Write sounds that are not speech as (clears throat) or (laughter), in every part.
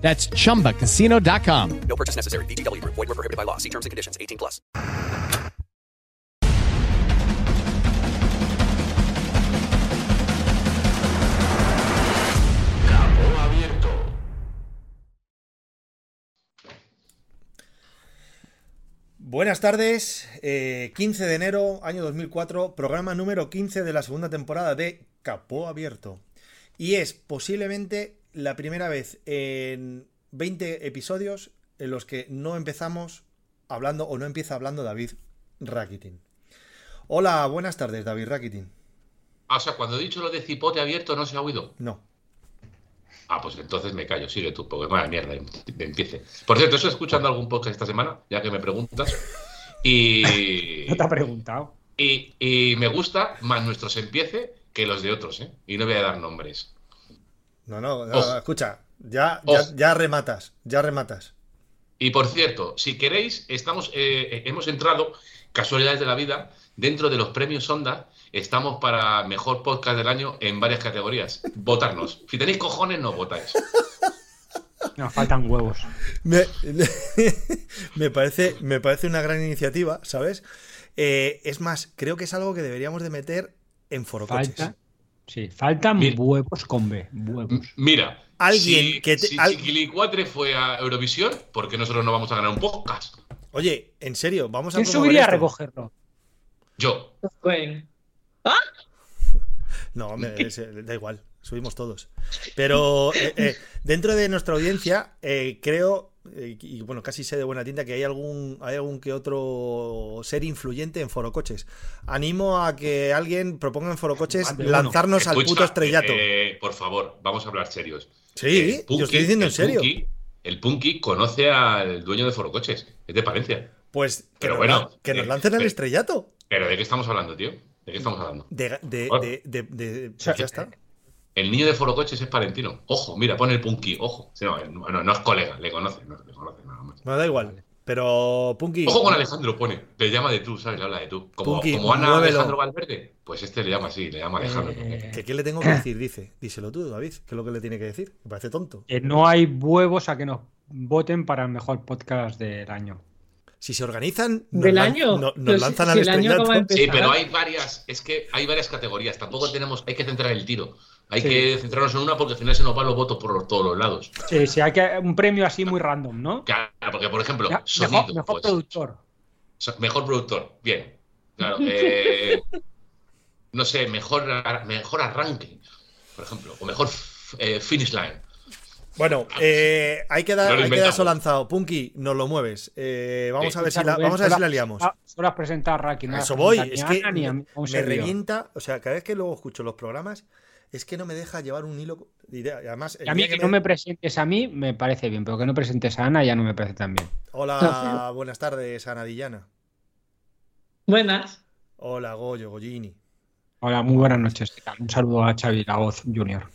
That's chumbacasino.com. No purchase necessary. VGW Group. Void were prohibited by law. See terms and conditions. 18 plus. Capó abierto. Buenas tardes, eh, 15 de enero, año 2004, programa número 15 de la segunda temporada de Capó Abierto. Y es posiblemente la primera vez en 20 episodios en los que no empezamos hablando o no empieza hablando David Rakitin. Hola, buenas tardes, David Rakitin. Ah, o sea, cuando he dicho lo de cipote abierto no se ha oído. No. Ah, pues entonces me callo, sigue tú, porque mala mierda, em- empiece. Por cierto, estoy escuchando algún podcast esta semana, ya que me preguntas. Y, (laughs) No te ha preguntado. y, y me gusta más nuestros empiece que los de otros, ¿eh? Y no voy a dar nombres. No, no, no, escucha, ya, ya, rematas, ya rematas. Y por cierto, si queréis, estamos, eh, hemos entrado, casualidades de la vida, dentro de los premios Sonda, estamos para mejor podcast del año en varias categorías. Votarnos. Si tenéis cojones, no votáis. Nos faltan huevos. Me, (laughs) me parece, me parece una gran iniciativa, ¿sabes? Eh, es más, creo que es algo que deberíamos de meter en forocoches. Falta. Sí, faltan Mira. huevos con B. Huevos. Mira, Alguien si, que te- si al- Chiquilicuatre fue a Eurovisión, ¿por qué nosotros no vamos a ganar un podcast? Oye, en serio, vamos a ¿Quién subiría a recogerlo? Yo. (laughs) No, me- eh, da igual, subimos todos. Pero eh, eh, dentro de nuestra audiencia, eh, creo, eh, y bueno, casi sé de buena tinta que hay algún, hay algún que otro ser influyente en forocoches. Animo a que alguien proponga en forocoches lanzarnos al Escucha, puto estrellato. eh, por favor, vamos a hablar serios. Sí, El yo estoy diciendo en serio. Punky- el Punky conoce al dueño de Forocoches, es de Palencia. Pues que, Pero nos, bueno, que nos eh, lancen al eh, estrellato. ¿Pero de qué estamos hablando, tío? ¿De qué estamos hablando? De, de, de, de- de- sea, ya está. El niño de Forocoches es palentino. Ojo, mira, pone el Punky, ojo. Sí, No, no, no es colega, le conoce, no, le conoce nada más. Bueno, da igual. Pero, Punky. Ojo con Alejandro, pone. Le llama de tú, ¿sabes? Le habla de tú. Como, Punky, como Ana muévelo. Alejandro Valverde, pues este le llama así, le llama Alejandro. Eh, ¿Que ¿Qué le tengo que decir? Dice. Díselo tú, David. ¿Qué es lo que le tiene que decir? Me parece tonto. Que no hay huevos a que nos voten para el mejor podcast del año. Si se organizan, nos, ¿Del lan- año? no- nos si- lanzan si al el año estrellato. Sí, pero hay varias, es que hay varias categorías. Tampoco tenemos, hay que centrar el tiro. Hay Sí. que centrarnos en una porque al final se nos van los votos por los- todos los lados. Sí, sí, hay que un premio así muy random, ¿no? Claro, porque por ejemplo, Ya, sonido, mejor, mejor pues, productor. mejor productor, bien. Claro, (laughs) eh, no sé, mejor, mejor arranque, por ejemplo, o mejor eh, finish line. Bueno, eh, hay que dar, No lo hay que dar inventamos. eso lanzado. Punky, nos lo mueves. Eh, vamos Sí. a ver si la, vamos a ver si la liamos. ah, Solo has presentado a eso voy. Es que a me, revienta. O sea, cada vez que luego escucho los programas, es que no me deja llevar un hilo de idea. Y Además, a mí que no me presentes a mí me parece bien, pero que no presentes a Ana ya no me parece tan bien. Hola, buenas tardes, Ana Dillana. Buenas. Hola, Goyo, Goyini. Hola, muy buenas noches. Un saludo a Xavi La Voz Junior.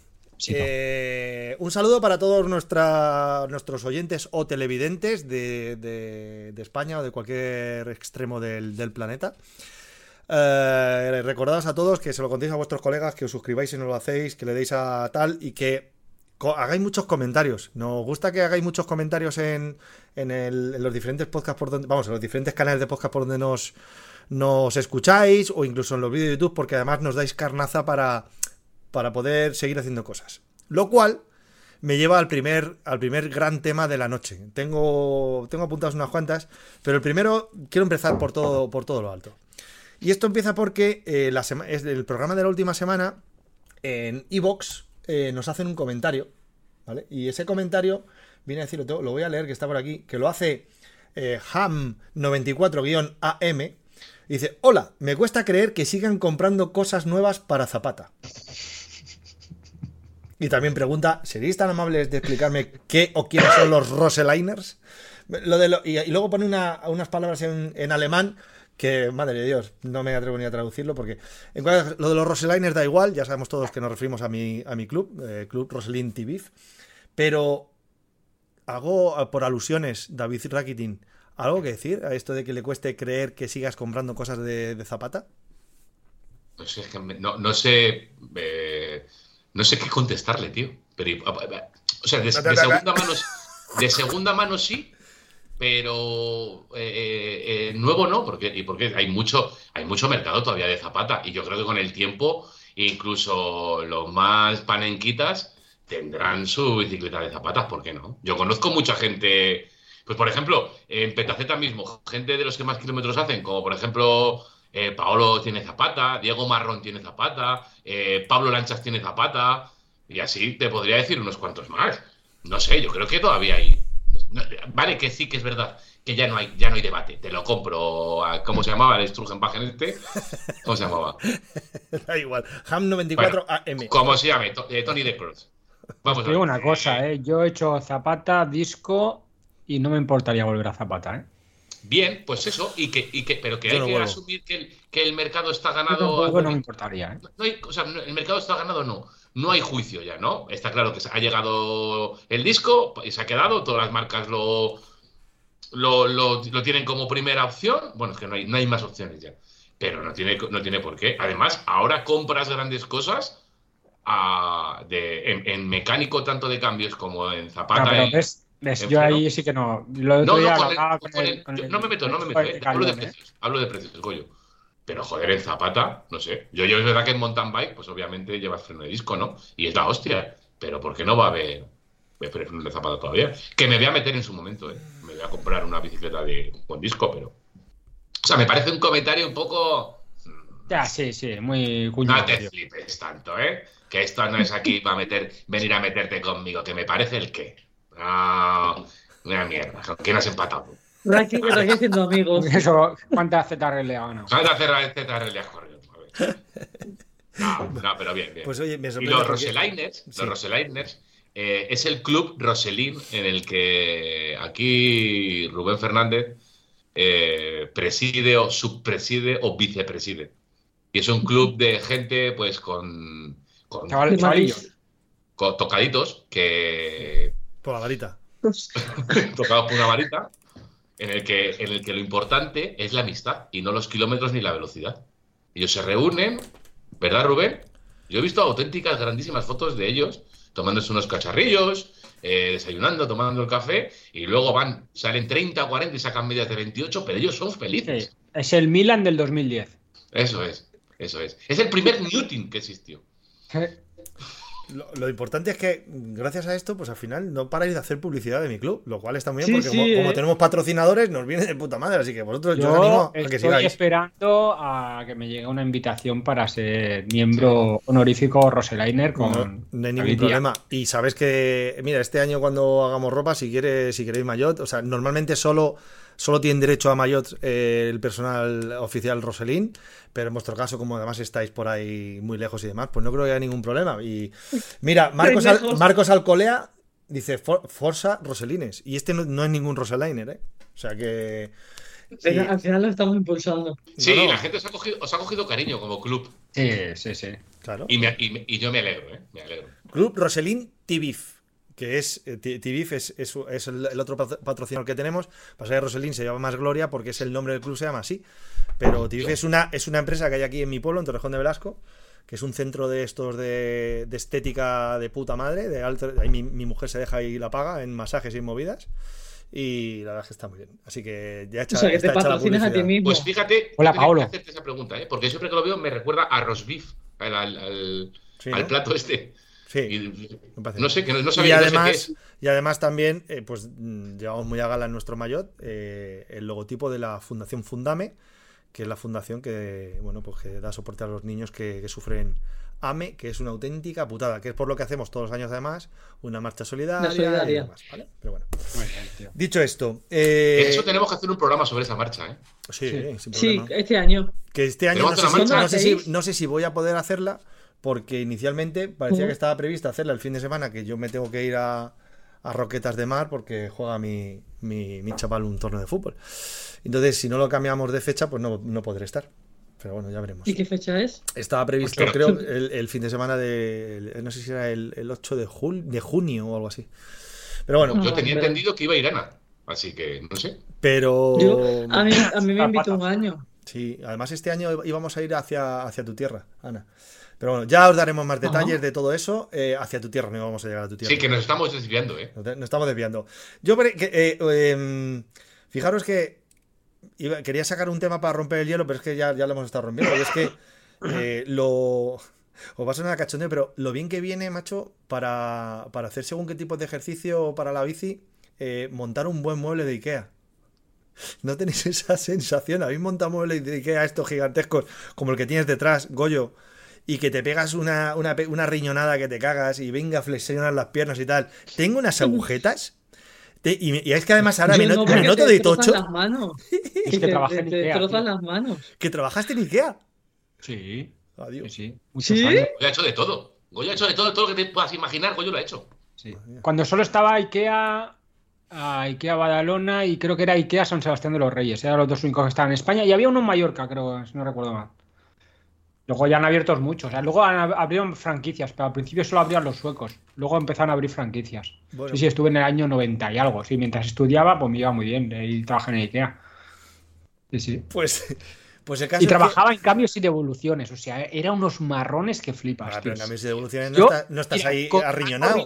Eh, un saludo para todos nuestros oyentes o televidentes de, España o de cualquier extremo del, planeta. Eh, recordaos a todos que se lo contéis a vuestros colegas, que os suscribáis si no lo hacéis, que le deis a tal y que hagáis muchos comentarios. Nos gusta que hagáis muchos comentarios en, los diferentes podcasts por donde, vamos, en los diferentes canales de podcast por donde nos escucháis o incluso en los vídeos de YouTube, porque además nos dais carnaza para, para poder seguir haciendo cosas. Lo cual me lleva al primer, al primer gran tema de la noche. Tengo, tengo apuntadas unas cuantas, pero el primero quiero empezar por todo, por todo lo alto. Y esto empieza porque eh, es el programa de la última semana en Evox nos hacen un comentario, ¿vale? Y ese comentario viene a decirlo todo, lo voy a leer que está por aquí, que lo hace eh, Ham94-AM. Dice, hola, me cuesta creer que sigan comprando cosas nuevas para Zapata. Y también pregunta, ¿seréis tan amables de explicarme qué o quiénes son los Roseliners? Lo de lo- y, luego pone una- unas palabras en, en alemán que, madre de Dios, no me atrevo ni a traducirlo porque lo de los Roseliners da igual, ya sabemos todos que nos referimos a mi, a mi club, eh, Club Roselin TV, pero hago eh, por alusiones, David Rakitin, ¿algo que decir a esto de que le cueste creer que sigas comprando cosas de, de Zapata? Sé, es que no, no sé. eh, no sé qué contestarle, tío. Pero, o sea, de, de segunda mano, de segunda mano sí, pero eh, eh, eh, nuevo no, porque, y porque hay mucho, hay mucho mercado todavía de Zapata. Y yo creo que con el tiempo, incluso los más panenquitas tendrán su bicicleta de zapatas, ¿por qué no? Yo conozco mucha gente. Pues, por ejemplo, en Petaceta mismo, gente de los que más kilómetros hacen, como por ejemplo eh, Paolo tiene zapata, Diego Marrón tiene zapata, eh, Pablo Lanchas tiene zapata, y así te podría decir unos cuantos más. No sé, yo creo que todavía hay. no- vale, que sí que es verdad que ya no hay, ya no hay debate. Te lo compro. a- ¿Cómo se llamaba el Sturgenbachen este? ¿Cómo se llamaba? (laughs) da igual. Ham94 Bueno, AM. ¿Cómo se llame? To- eh, Tony de. Vamos Te digo ver. una cosa, ¿eh? Yo he hecho Zapata, disco y no me importaría volver a Zapata, ¿eh? Bien, pues eso, y que, y que, pero que Yo hay no que asumir que el, que el mercado está ganado. no me importaría, ¿eh? No hay, o sea, no- el mercado está ganado, no. No hay juicio ya, ¿no? Está claro que ha llegado el disco y se ha quedado, todas las marcas lo, lo, lo- lo tienen como primera opción. Bueno, es que no hay, no hay más opciones ya. Pero no tiene, no tiene por qué. Además, ahora compras grandes cosas a- de, en, en mecánico, tanto de cambios como en No, zapata. pero y- ves, en yo ahí sí que no. Lo No, día no, lo con el- hablaba con con el- el- con yo el- no me meto, no me meto, el eh, hablo de Calderón, ¿eh? precios, hablo de precios, Goyo. Pero joder, en Zapata, no sé. Yo, yo es verdad que en mountain bike, pues obviamente llevas freno de disco, ¿no? Y es la hostia. Pero ¿por qué no va a haber eh, freno de Zapata todavía? Que me voy a meter en su momento, ¿eh? Me voy a comprar una bicicleta de, con disco, pero. O sea, me parece un comentario un poco. Ya, sí, sí, muy cuñado. No te flipes tanto, ¿eh? Que esto no es aquí para meter, venir a meterte conmigo, que me parece el qué. No, una mierda. ¿Con quién has empatado? Raki Raki haciendo amigos. (laughs) Eso, ¿cuántas ZRL ha ganado? Cerrar este tarde has corrido. A ver. No, no, pero bien, bien. Pues oye, me y los porque- Roseliners, Sí. los Roseliners, eh, es el club Roselín en el que aquí Rubén Fernández eh, preside o subpreside o vicepreside. Y es un club de gente, pues, con, con, Chaval- con tocaditos que Por la varita. (laughs) tocados por una varita, en el, que, en el que lo importante es la amistad y no los kilómetros ni la velocidad. Ellos se reúnen, ¿verdad, Rubén? Yo he visto auténticas, grandísimas fotos de ellos tomándose unos cacharrillos, eh, desayunando, tomando el café, y luego van, salen 30 o 40 y sacan medias de 28, pero ellos son felices. Sí, es el Milan del 2010. Eso es, eso es. Es el primer Newton que existió. Lo, lo importante es que, gracias a esto, pues al final no paráis de hacer publicidad de mi club, lo cual está muy bien, Sí, porque sí, como, como eh. tenemos patrocinadores, nos viene de puta madre, así que vosotros yo, os Yo animo a que estoy esperando a que me llegue una invitación para ser miembro honorífico Roseliner con No, no hay ningún David problema. Y sabes que, mira, este año cuando hagamos ropa, si quieres, si queréis maillot, o sea, normalmente solo, solo tienen derecho a maillot eh, el personal oficial Roselín, pero en vuestro caso, como además estáis por ahí muy lejos y demás, pues no creo que haya ningún problema. Y mira, Marcos, Al- lejos. Marcos Alcolea dice For- Forza Roselines, y este no, no es ningún Roseliner, ¿eh? O sea que... Pero y- Al final lo estamos impulsando. Sí, No, no. la gente os ha, cogido, os ha cogido cariño como club. Sí, sí, sí. claro. Y, me- y me- y yo me alegro, ¿eh? Me alegro. Club Roselín Tibif, que es eh, Ti- Tibif es, es, es el, el otro patro- patrocinador que tenemos. Pasa que Roselín se llama más Gloria porque es el nombre del club se llama así. Pero Tibif es una, es una empresa que hay aquí en mi pueblo, en Torrejón de Velasco, que es un centro de estos de, de estética de puta madre. De alto, ahí mi, mi mujer se deja y la paga en masajes y en movidas. Y la verdad es que está muy bien. Así que ya hecha, O sea, que te está hecha la patrocinas a ti publicidad. mismo. Pues fíjate, Hola, yo tenía que Paolo. hacerte esa pregunta, ¿eh? porque siempre que lo veo me recuerda a roast beef, al, al- al- Sí, al ¿no? plato este. Sí. Y- me parece no sé, que no, no y sabía no sé qué además, es. y además también, eh, pues mm, llevamos muy a gala en nuestro maillot eh, el logotipo de la Fundación Fundame, que es la fundación que, bueno, pues que da soporte a los niños que, que sufren AME, que es una auténtica putada, que es por lo que hacemos todos los años además, una marcha solidaria, Una solidaria. y demás, ¿vale? Pero bueno, bien, dicho esto, eh, De hecho, tenemos que hacer un programa sobre esa marcha, ¿eh? sí, Sí. sin Sí, este año. Que este año no sé, si, no, no sé si voy a poder hacerla, porque inicialmente parecía que estaba prevista hacerla el fin de semana, que yo me tengo que ir a, a Roquetas de Mar porque juega mi, mi, mi chaval un torneo de fútbol. Entonces, si no lo cambiamos de fecha, pues no, no podré estar. Pero bueno, ya veremos. ¿Y qué fecha es? Estaba previsto, creo, el, el fin de semana de. el- no sé si era el, el 8 de, jul- de junio o algo así. Pero bueno, Yo Ah, tenía vale. entendido que iba a ir Ana. Así que, no sé. pero. Yo, a, mí, a mí me invitó un año. Sí, además este año íbamos a ir hacia, hacia tu tierra, Ana. Pero bueno, ya os daremos más detalles de todo eso. eh, hacia tu tierra, no íbamos a llegar a tu tierra. Sí, que nos estamos desviando, ¿eh? Nos estamos desviando. Yo que, eh, em, fijaros que iba- quería sacar un tema para romper el hielo, pero es que ya, ya lo hemos estado rompiendo. Y es que (coughs) eh, lo. Os va a sonar a cachondeo, pero lo bien que viene, macho, para, para hacer según qué tipo de ejercicio para la bici, eh, montar un buen mueble de Ikea. ¿No tenéis esa sensación? ¿Habéis montado muebles de Ikea estos gigantescos como el que tienes detrás, Goyo? Y que te pegas una, una, una riñonada que te cagas y venga a flexionar las piernas y tal. Tengo unas agujetas. te- y, y es que además ahora me, Yo no- me noto te de tocho las manos. (laughs) Es que Te- te, en te Ikea, las manos. que trabajaste en Ikea. Sí, sí, Adiós. sí. Muchos ¿Sí? años. Goyo ha hecho de todo. Goyo ha hecho de todo, todo lo que te puedas imaginar, Goyo lo ha hecho. Sí. Cuando solo estaba Ikea, a Ikea Badalona y creo que era Ikea San Sebastián de los Reyes. Eran los dos únicos que estaban en España. Y había uno en Mallorca, creo, si no recuerdo mal. Luego ya han abierto muchos. O sea, luego han, abrieron franquicias, pero al principio solo abrían los suecos. Luego empezaron a abrir franquicias. Bueno. Sí, sí, estuve en el año 90 y algo. Sí, mientras estudiaba, pues me iba muy bien. Y trabajé en Ikea. Sí, sí. Pues, pues el caso Y es que- trabajaba en cambios y devoluciones. O sea, era unos marrones que flipas. Pero en cambios de devoluciones no, Yo, está- no estás mira, ahí arriñonado.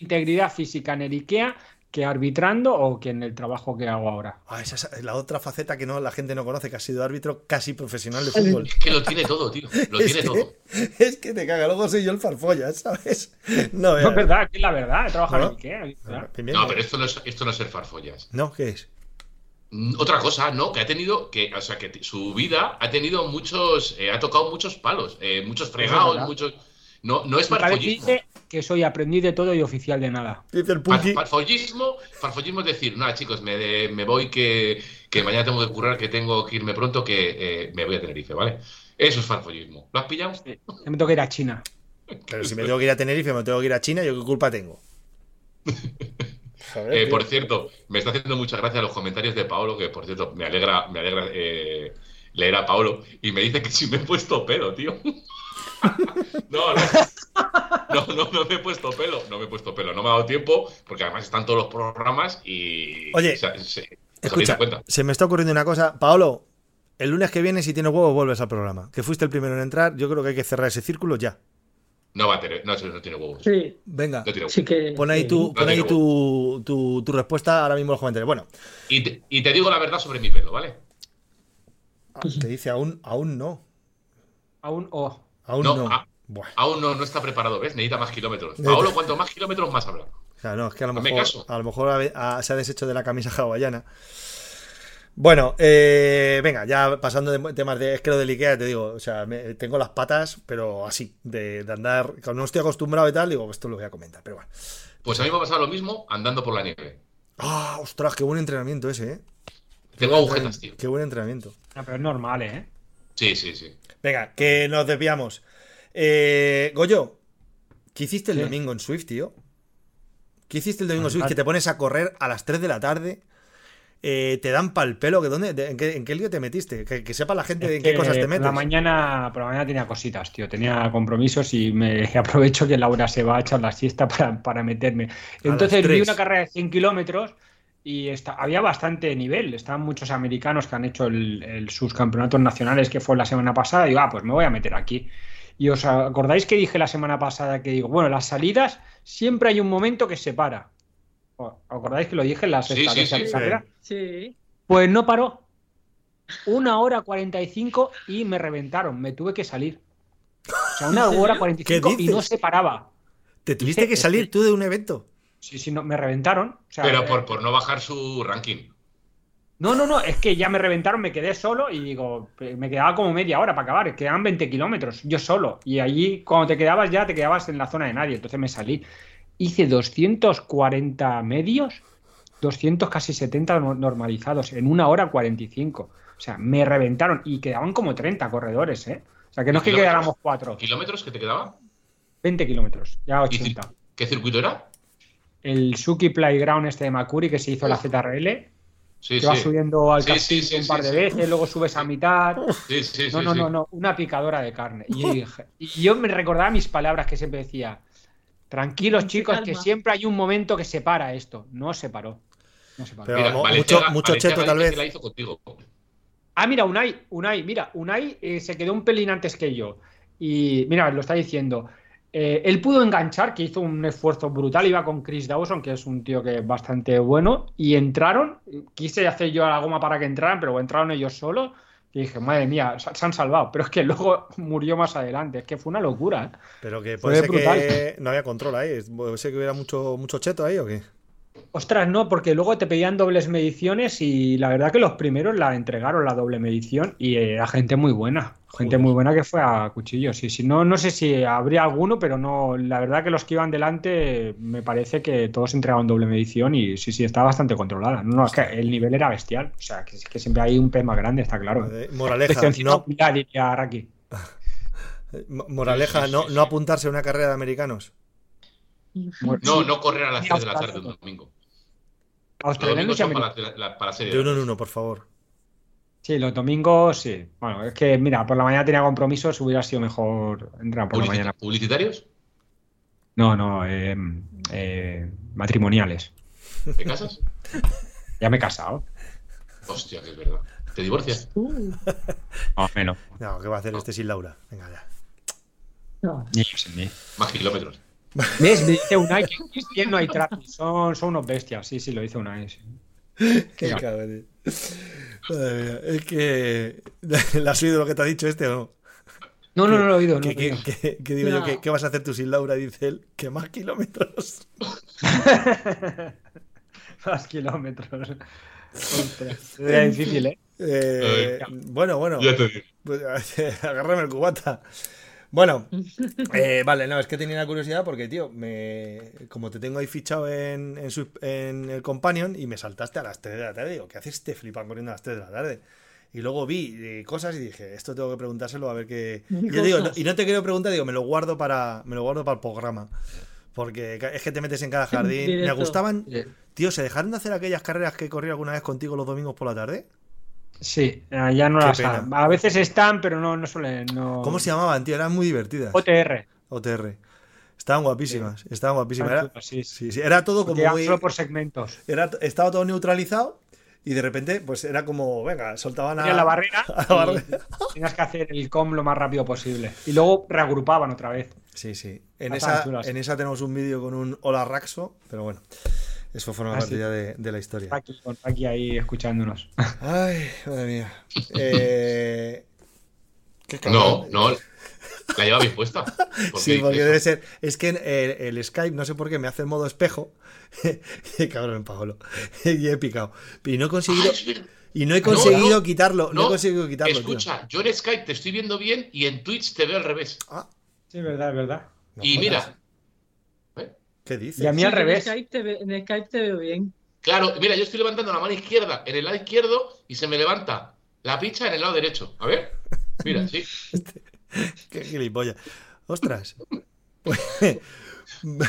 integridad física en el IKEA que arbitrando o que en el trabajo que hago ahora. Ah, esa es la otra faceta que no la gente no conoce, que ha sido árbitro casi profesional de (laughs) fútbol. Es que lo tiene todo, tío. Lo (laughs) Es tiene que, todo. es que te caga, luego soy yo el farfolla, ¿sabes? (laughs) No, No, veas. es verdad, que es la verdad. He trabajado ¿No? en IKEA. verdad. Bien, No, pero esto no es, esto no es ser farfollas. No, ¿qué es? Mm, Otra cosa, ¿no? Que ha tenido, que, o sea, que su vida ha tenido muchos, eh, ha tocado muchos palos, eh, muchos fregados, verdad. muchos. No, no es farfollismo. dice que soy aprendiz de todo y oficial de nada. Dice el Far-. Farfollismo, farfollismo es decir, nada, chicos, me, de- me voy que, que mañana tengo que currar, que tengo que irme pronto, que eh, me voy a Tenerife, ¿vale? Eso es farfollismo. ¿Lo has pillado? Yo me tengo que ir a China. Pero si me tengo que ir a Tenerife, me tengo que ir a China, ¿yo qué culpa tengo? Joder, (laughs) Eh, por cierto, me está haciendo mucha gracia los comentarios de Paolo, que por cierto, me alegra, me alegra eh, leer a Paolo, y me dice que si me he puesto pelo, tío. No, no. No, no, no me he puesto pelo, no me he puesto pelo, no me ha dado tiempo, porque además están todos los programas y. Oye, se- Escucha, cuenta. se me está ocurriendo una cosa. Paolo, el lunes que viene, si tienes huevos, vuelves al programa. Que fuiste el primero en entrar, yo creo que hay que cerrar ese círculo ya. No va a tener, no, no tiene huevos. Sí, Venga, No tiene huevos. sí que. pon ahí, sí. tu, pon ahí tiene tu, tu, tu respuesta ahora mismo en los comentarios. Bueno, Y te, y te digo la verdad sobre mi pelo, ¿vale? te dice aún, aún no. Aún o. Aún No, ah. Aún no, no está preparado, ¿ves? Necesita más kilómetros. Paolo, cuanto más kilómetros, más habla. O sea, no, es que a lo mejor, caso. a lo mejor se ha deshecho de la camisa hawaiana. Bueno, eh, venga, ya pasando de temas de. Es que lo del Ikea, te digo, o sea, me- tengo las patas, pero así, de, de andar. Cuando no estoy acostumbrado y tal, digo, esto lo voy a comentar, pero bueno. Pues a mí me ha pasado lo mismo andando por la nieve. ¡Ah, ostras! Qué buen entrenamiento ese, ¿eh? Tengo buen agujetas, entrenamiento, tío. Qué buen entrenamiento. No, pero es normal, ¿eh? Sí, sí, sí. Venga, que nos desviamos. Eh, Goyo, ¿qué hiciste el Sí. domingo en Swift, tío? ¿Qué hiciste el domingo en Swift? Que te pones a correr a las 3 de la tarde. eh, te dan pa'l pelo. que ¿dónde, de- en, qué, en qué lío te metiste? Que, que sepa la gente Es en qué cosas te por metes. la mañana, por la mañana tenía cositas, tío. Tenía compromisos y me (laughs) aprovecho que Laura se va a echar la siesta para, para meterme. Entonces vi una carrera de 100 kilómetros y está, había bastante nivel. Estaban muchos americanos que han hecho el- el- sus campeonatos nacionales, que fue la semana pasada. Y digo, ah, pues me voy a meter aquí. Y os acordáis que dije la semana pasada que digo, bueno, las salidas siempre hay un momento que se para. ¿Os acordáis que lo dije en la sexta sí, vez sí. de carrera? Sí. Pues no paró. Una hora 45 y me reventaron. Me tuve que salir. O sea, una hora 45 ¿Qué y no se paraba. Te tuviste que salir tú de un evento. Sí, sí, no, me reventaron. O sea, Pero eh, por, por no bajar su ranking. No, no, no, es que ya me reventaron, me quedé solo y digo, me quedaba como media hora para acabar, quedaban 20 kilómetros, yo solo. Y allí, cuando te quedabas ya, te quedabas en la zona de nadie. Entonces me salí. Hice 240 medios, 200 casi 70 no- normalizados en una hora 45. O sea, me reventaron y quedaban como 30 corredores, ¿eh? O sea, que no es que quedáramos cuatro, ¿Kilómetros que te quedaba? 20 kilómetros, ya ¿Y 80. ci- ¿Qué circuito era? El Suki Playground este de Makuri que se hizo la ZRL, Sí, que va sí. subiendo al Sí, castillo sí, sí, un par sí, de sí. veces, luego subes a mitad. Sí, sí, No, sí, no, sí. no, no, una picadora de carne. Y yo, dije- y yo me recordaba mis palabras que siempre decía, tranquilos chicos, que calma". siempre hay un momento que se para esto. No se paró. No se paró. Pero- Mira, mo- Valenciaga- mucho- mucho Valenciaga cheto, tal vez. que la hizo contigo. Ah, mira, Unai, Unai, mira, Unai eh, se quedó un pelín antes que yo. Y mira, lo está diciendo. Eh, él pudo enganchar, que hizo un esfuerzo brutal, iba con Chris Dawson, que es un tío que es bastante bueno, y entraron, quise hacer yo a la goma para que entraran, pero entraron ellos solos, y dije, madre mía, se han salvado, pero es que luego murió más adelante, es que fue una locura. ¿eh? Pero que Fue puede ser brutal. que no había control ahí. Puede ser que hubiera mucho, mucho cheto ahí o qué. Ostras, no, porque luego te pedían dobles mediciones y la verdad que los primeros la entregaron la doble medición y era gente muy buena. Gente Joder. muy buena que fue a cuchillo. Sí, sí. No, no sé si habría alguno, pero no. La verdad que los que iban delante me parece que todos entregaban doble medición y sí, sí, estaba bastante controlada. No, no, es que el nivel era bestial. O sea, que, que siempre hay un pez más grande, está claro. Vale, Moraleja, no, diría Raki. (laughs) moraleja, Sí, sí, no, sí, no apuntarse a una carrera de americanos. No, no correr a las Sí, 3 de la tarde un domingo. Los Australianos domingos y son para, americanos. la, la- para serie. De uno en uno, por favor. Sí, los domingos sí. Bueno, es que mira, por la mañana tenía compromisos, hubiera sido mejor entrar por la mañana. ¿Publicitarios? No, no, eh, eh, matrimoniales. ¿Te casas? (laughs) Ya me he casado. Hostia, que es verdad. ¿Te divorcias? Uh, Más o menos. No, ¿qué va a hacer este sin Laura? Venga, ya. no. Más kilómetros. ¿Ves? Me dice Unai que (laughs) en Cristian no hay trato. Son, son unos bestias. Sí, sí, lo dice Unai. sí. Qué cabrón. Madre mía, Es que. (laughs) ¿Le has oído lo que te ha dicho este o no? No, no, no lo he oído. No ¿Qué, he qué- qué- qué digo yo? No. ¿Qué, qué vas a hacer tú sin Laura? Dice él. Que más kilómetros. (laughs) Más kilómetros. Ostras, Era difícil, ¿eh? Eh, bueno, bueno. Ya te digo. Pues, agárrame el cubata. Bueno, (laughs) eh, vale, no, es que tenía la curiosidad porque, tío, me, como te tengo ahí fichado en, en, su- en el Companion y me saltaste a las 3 de la tarde, digo, ¿qué hace este flipan corriendo a las 3 de la tarde? Y luego vi eh, cosas y dije, esto tengo que preguntárselo a ver qué. ¿Qué Y yo digo, no- y no te quiero preguntar, digo, me lo guardo para, me lo guardo para el programa. Porque es que te metes en cada jardín. (laughs) Me gustaban, tío, ¿se dejaron de hacer aquellas carreras que corrí alguna vez contigo los domingos por la tarde? Sí, eh, ya no Qué las pena. A veces están, pero no, no suelen. No... ¿Cómo se llamaban, tío? Eran muy divertidas. OTR. OTR. Estaban guapísimas, estaban guapísimas. Era, Sí, sí. era todo como muy. solo por segmentos. Era, estaba todo neutralizado y de repente, pues era como, venga, soltaban a. La barrera, (laughs) a la barrera. y tenías que hacer el com lo más rápido posible. Y luego reagrupaban otra vez. Sí, sí. En esa, en esa tenemos un vídeo con un Hola Raxo, pero bueno, eso forma Ah, parte sí. ya de, de la historia. Aquí, ahí escuchándonos. Ay, madre mía. (laughs) Eh, qué No, no. La lleva bien puesta. ¿Por (laughs) qué Sí, porque eso? debe ser. Es que en el, el Skype, no sé por qué, me hace en modo espejo. (laughs) Cabrón, Pablo. y he picado. Y no he conseguido. Ah. Y no he conseguido no, quitarlo. No, he conseguido quitarlo. tío. Escucha, yo en Skype te estoy viendo bien y en Twitch te veo al revés. Ah, Sí, es verdad, es verdad. no y jodas. mira, ¿eh? ¿Qué dices? Y a mí Sí, al que en revés. Skype te ve- en Skype te veo bien. claro, mira, yo estoy levantando la mano izquierda en el lado izquierdo y se me levanta la picha en el lado derecho. A ver, mira, sí. (laughs) Qué gilipollas. Ostras. Pues, (laughs)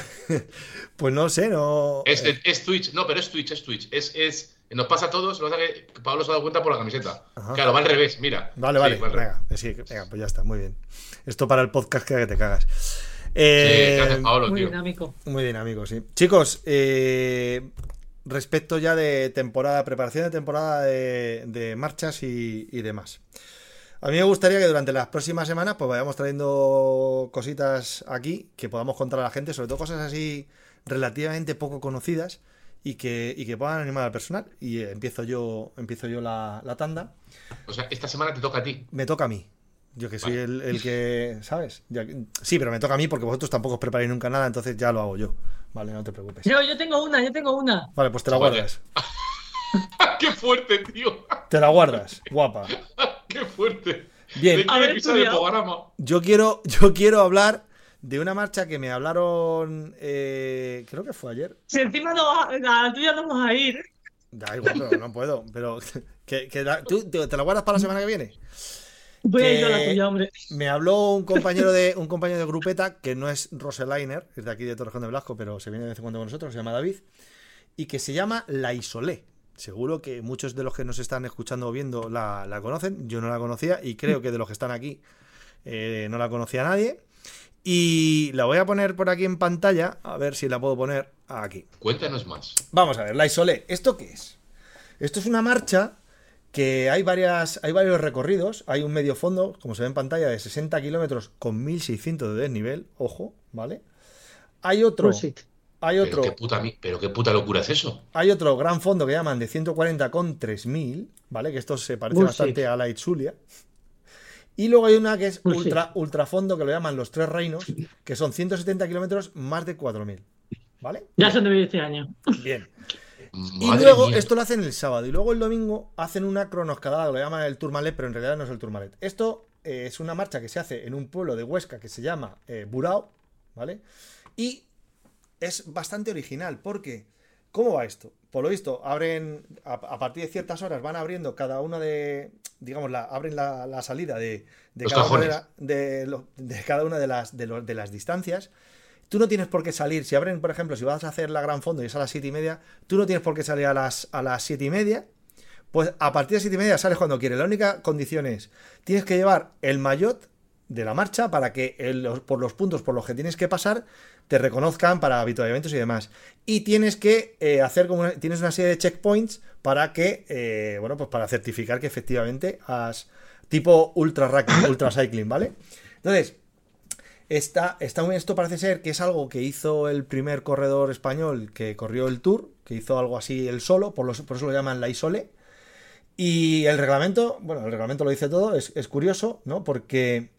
pues no sé, no. Es, es Twitch, no, pero es Twitch, es Twitch. Es, es, nos pasa a todos, lo que pasa es que Pablo se ha dado cuenta por la camiseta. Ajá. Claro, va al revés, mira. Vale, Sí, vale. va al revés. venga, sí, venga, pues ya está, muy bien. Esto para el podcast queda que te cagas. Eh, Pablo, Muy tío. dinámico. Muy dinámico, sí. Chicos, eh, respecto ya de temporada, preparación de temporada de, de marchas y, y demás. A mí me gustaría que durante las próximas semanas pues vayamos trayendo cositas aquí que podamos contar a la gente, sobre todo cosas así relativamente poco conocidas y que, y que puedan animar al personal. Y eh, empiezo yo, empiezo yo la, la tanda. O sea, esta semana te toca a ti. Me toca a mí. Yo que soy Vale. el, el que, ¿sabes? Ya sí, pero me toca a mí porque vosotros tampoco os preparáis nunca nada, entonces ya lo hago yo. Vale, no te preocupes. Yo, yo tengo una, yo tengo una. Vale, pues te la Vale. guardas. (laughs) ¡Qué fuerte, tío! Te la guardas, guapa. (laughs) ¡Qué fuerte! Bien. Yo quiero, yo quiero hablar de una marcha que me hablaron, eh, creo que fue ayer. Si encima no, la tuya no vamos a ir. Da igual, pero no puedo. Pero (laughs) que, que la- ¿tú te, te la guardas para la semana que viene. Voy a ir yo a la que tuya, hombre. Me habló un compañero de un compañero de grupeta que no es Roseliner, es de aquí de Torrejón de Blasco, pero se viene de vez en cuando con nosotros, se llama David, y que se llama La Isolé. Seguro que muchos de los que nos están escuchando o viendo la, la conocen. Yo no la conocía y creo que de los que están aquí eh, no la conocía nadie. Y la voy a poner por aquí en pantalla, a ver si la puedo poner aquí. Cuéntanos más. Vamos a ver, la Isolé. ¿Esto qué es? Esto es una marcha que hay, varias, hay varios recorridos. Hay un medio fondo, como se ve en pantalla, de 60 kilómetros con 1600 de desnivel. Ojo, ¿vale? Hay otro. Bullshit. Hay Pero otro. qué, puta, mi- pero qué puta locura es eso. Hay otro gran fondo que llaman de 140 con 3000, ¿vale? Que esto se parece Bullshit. bastante a la Itzulia. Y luego hay una que es Bullshit. ultra, ultrafondo, que lo llaman los tres reinos, que son 170 kilómetros más de 4000. ¿Vale? Ya son de vivir este año. Bien. Y Madre luego, mía. esto lo hacen el sábado. Y luego el domingo hacen una cronoscalada, que lo llaman el Tourmalet, pero en realidad no es el Tourmalet. Esto eh, es una marcha que se hace en un pueblo de Huesca que se llama eh, Burao, ¿vale? Y es bastante original, porque ¿cómo va esto? Por lo visto, abren, a, a partir de ciertas horas van abriendo cada una de, digamos, la, abren la, la salida de, de cada una de, cajones. la- de lo- de cada una de las, de, lo- de las distancias. Tú no tienes por qué salir, si abren, por ejemplo, si vas a hacer la gran fondo y es a las siete y media, tú no tienes por qué salir a las, a las siete y media, pues a partir de siete y media sales cuando quieres. La única condición es, tienes que llevar el maillot de la marcha para que por los puntos por los que tienes que pasar te reconozcan para avituallamientos y demás. Y tienes que eh, hacer como una- tienes una serie de checkpoints para que, eh, bueno, pues para certificar que efectivamente has tipo ultra, ultra cycling, ¿vale? Entonces, Está, está muy, esto parece ser que es algo que hizo el primer corredor español que corrió el Tour, que hizo algo así él solo, por, eso lo llaman la Isole. Y el reglamento, bueno, el reglamento lo dice todo, es, curioso, ¿no? Porque,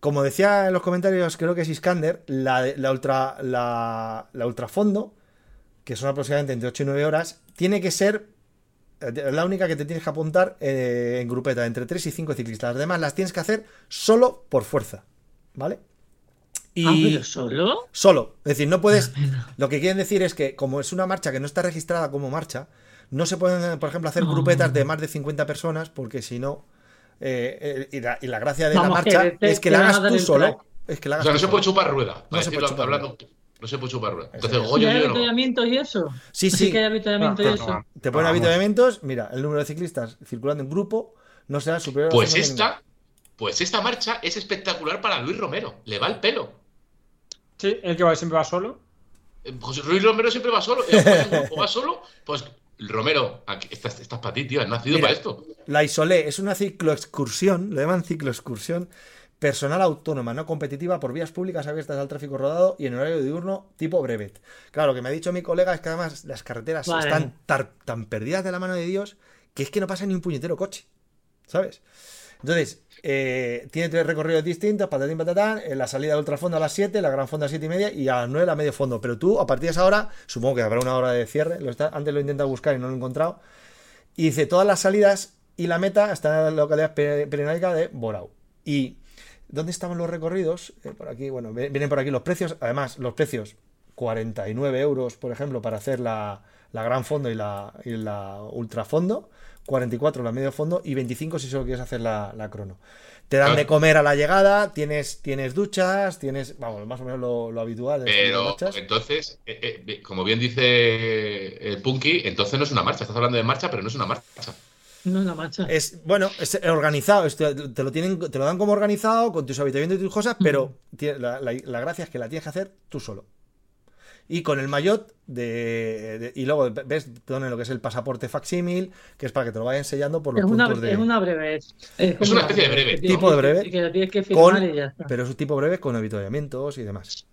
como decía en los comentarios, creo que es Iskander, la, la, ultra, la ultrafondo, que son aproximadamente entre 8 y 9 horas, tiene que ser eh, la única que te tienes que apuntar eh, en grupeta, entre 3 y 5 ciclistas. Las demás las tienes que hacer solo por fuerza, ¿vale? Y Ah, pero solo. solo, es decir, no puedes... Lo que quieren decir es que como es una marcha que no está registrada como marcha, no se pueden, por ejemplo, hacer Ah. grupetas de más de 50 personas porque si no... eh, eh, y, la, y la gracia de la que marcha te- es que la hagas tú solo. Es que la O hagas sea, no se puede chupar rueda. No se puede chupar hablando- No se puede chupar rueda. Entonces, ¿Y hay yo no. avituallamientos y eso? Sí, Sí sí. que hay avituallamiento y Ah, eso. Te ponen Vamos. avituallamientos, mira, el número de ciclistas circulando en grupo no será superior a Pues 50 esta, pues esta marcha es espectacular para Luis Romero. Le va el pelo. Sí, el que va- siempre va solo. Eh, José Luis Romero siempre va solo. En grupo va solo. Pues Romero, aquí, estás, estás para ti, tío. Has nacido Mira. para esto. La Isolé es una cicloexcursión, lo llaman cicloexcursión personal autónoma, no competitiva, por vías públicas abiertas al tráfico rodado y en horario diurno tipo brevet. Claro, lo que me ha dicho mi colega es que además las carreteras Vale. están tar- tan perdidas de la mano de Dios que es que no pasa ni un puñetero coche, ¿sabes? Entonces, eh, tiene tres recorridos distintos, patatín patatán, en la salida de ultrafondo a las 7, la gran fondo a las 7 y media y a las 9 la medio fondo. Pero tú, a partir de esa hora, supongo que habrá una hora de cierre, lo está- antes lo he intentado buscar y no lo he encontrado, y dice, todas las salidas y la meta están en la localidad pe- perenaica de Borau. ¿Y dónde estaban los recorridos? Eh, por aquí, bueno, vienen por aquí los precios. Además, los precios, 49 euros, por ejemplo, para hacer la, gran fondo y la, y la ultra fondo. 44 la medio fondo y 25 si solo quieres hacer la, la crono. Te dan Claro. de comer a la llegada, tienes, tienes duchas, tienes, vamos, más o menos lo, lo habitual. Pero entonces, eh, eh, como bien dice el Punky, entonces no es una marcha. Estás hablando de marcha, pero no es una marcha. No es una marcha. Es, bueno, es organizado, es- te, te lo tienen, te lo dan como organizado, con tus habitamientos y tus cosas, pero tiene- la, la- la gracia es que la tienes que hacer tú solo. Y con el maillot de, de- y luego ves, ponen lo que es el pasaporte facsímil, que es para que te lo vayan sellando por los Es una, puntos de. es una breve. Es, Es una especie de breve. que Tipo de que- breve. Que la tienes que firmar con, y ya está. pero es un tipo breve con habituallamientos y demás.